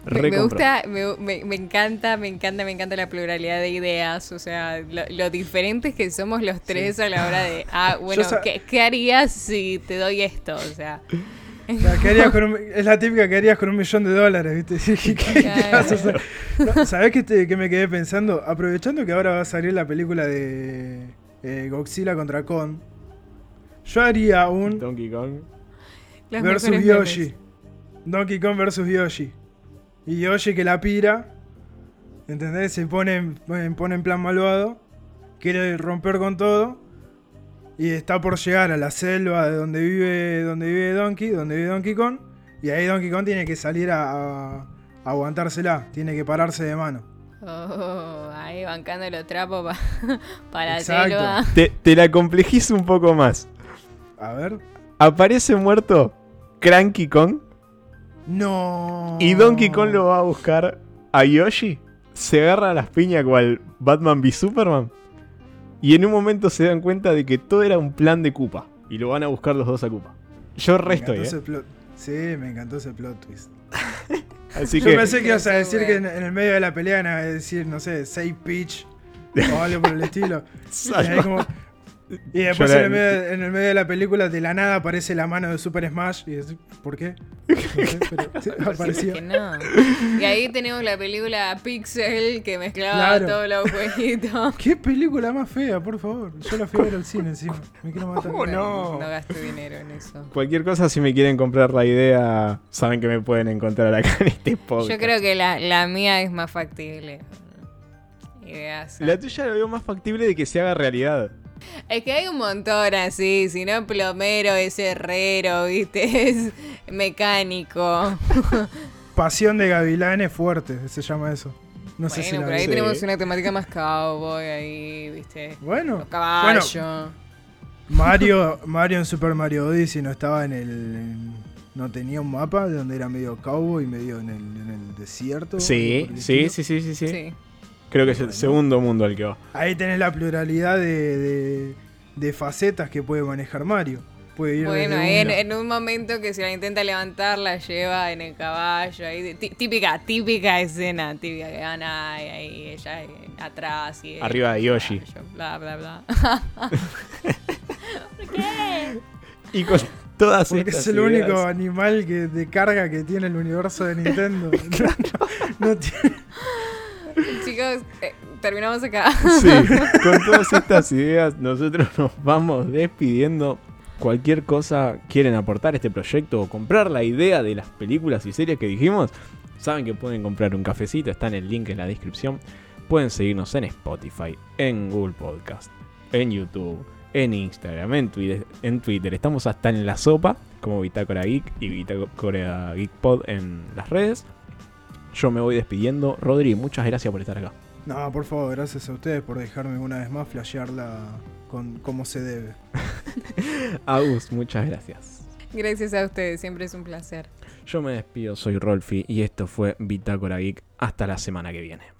Me, gusta, me, me- me encanta, me encanta, me encanta la pluralidad de ideas, o sea, lo, lo diferentes que somos los tres a la hora de, ah, bueno, ¿qué, qué harías si te doy esto? O sea, O sea, ¿qué harías con un- es la típica que harías con un millón de dólares, ¿viste? ¿Qué, qué- qué Claro. vas a hacer? No, ¿Sabés qué, te- qué me quedé pensando? Aprovechando que ahora va a salir la película de eh, Godzilla contra Kong, yo haría un Donkey Kong. versus Yoshi. memes. Donkey Kong versus Yoshi. Y Yoshi que la pira, ¿entendés? Se pone, en- pone en plan malvado, quiere romper con todo. Y está por llegar a la selva de donde vive, donde vive Donkey, donde vive Donkey Kong. Y ahí Donkey Kong tiene que salir a, aguantársela, tiene que pararse de mano. Oh, ahí bancando los trapos pa- para la selva. Te, te la complejizo un poco más. A ver. Aparece muerto Cranky Kong No. y Donkey Kong lo va a buscar a Yoshi. Se agarra a las piñas cual Batman v Superman. Y en un momento se dan cuenta de que todo era un plan de Koopa. Y lo van a buscar los dos a Koopa. Yo Me resto, encantó ¿eh? ese plot- Sí, me encantó ese plot twist. Así Yo que. pensé que ibas a decir güey. que en, en el medio de la pelea iban a decir, no sé, Save Peach o algo por el estilo. Y, ahí como- y después en el, medio, en el medio de la película, de la nada aparece la mano de Super Smash. Y es, ¿por qué? No sé, pero sí, Porque apareció. que no. Y ahí tenemos la película Pixel que mezclaba Claro. todos los jueguitos. ¿Qué película más fea, por favor? Yo la fui a ver al cine encima. Me quiero matar. Oh, no. No gasto dinero en eso. Cualquier cosa, si me quieren comprar la idea, saben que me pueden encontrar acá en este podcast. Yo creo que la, la mía es más factible. Ideas. La tuya la veo más factible de que se haga realidad. Es que hay un montón así, si no plomero, es herrero, viste, es mecánico. Pasión de Gavilanes fuerte, se llama eso. No sé bueno, si la pero ahí tenemos una temática más cowboy ahí, viste. Bueno, Los caballos. Mario, Mario en Super Mario Odyssey no estaba en el. en- no tenía un mapa de donde era medio cowboy, medio en el, en el desierto. Sí, sí, sí, sí, sí. Sí. Creo que es el segundo mundo al que va. Ahí tenés la pluralidad de, de- de facetas que puede manejar Mario. Puede ir Bueno, en, en un momento que si la intenta levantar, la lleva en el caballo. Ahí, típica, típica escena, típica que van ahí, ahí, ella eh, atrás. Y Arriba de Yoshi. caballo, Bla, bla, bla. Y con todas Porque estas es el único animal que de carga que tiene el universo de Nintendo. no, no tiene- Chicos, eh, terminamos acá. Sí, con todas estas ideas nosotros nos vamos despidiendo. Cualquier cosa quieren aportar a este proyecto o comprar la idea de las películas y series que dijimos, saben que pueden comprar un cafecito, está en el link en la descripción. Pueden seguirnos en Spotify, en Google Podcast, en YouTube, en Instagram, en Twitter, en Twitter. Estamos hasta en la sopa, como Bitácora Geek y Bitácora Geek Pod en las redes. Yo me voy despidiendo. Rodri, muchas gracias por estar acá. No, por favor, gracias a ustedes por dejarme una vez más flashearla con como se debe. Agus, muchas gracias. Gracias a ustedes, siempre es un placer. Yo me despido, soy Rolfi y esto fue Bitácora Geek. Hasta la semana que viene.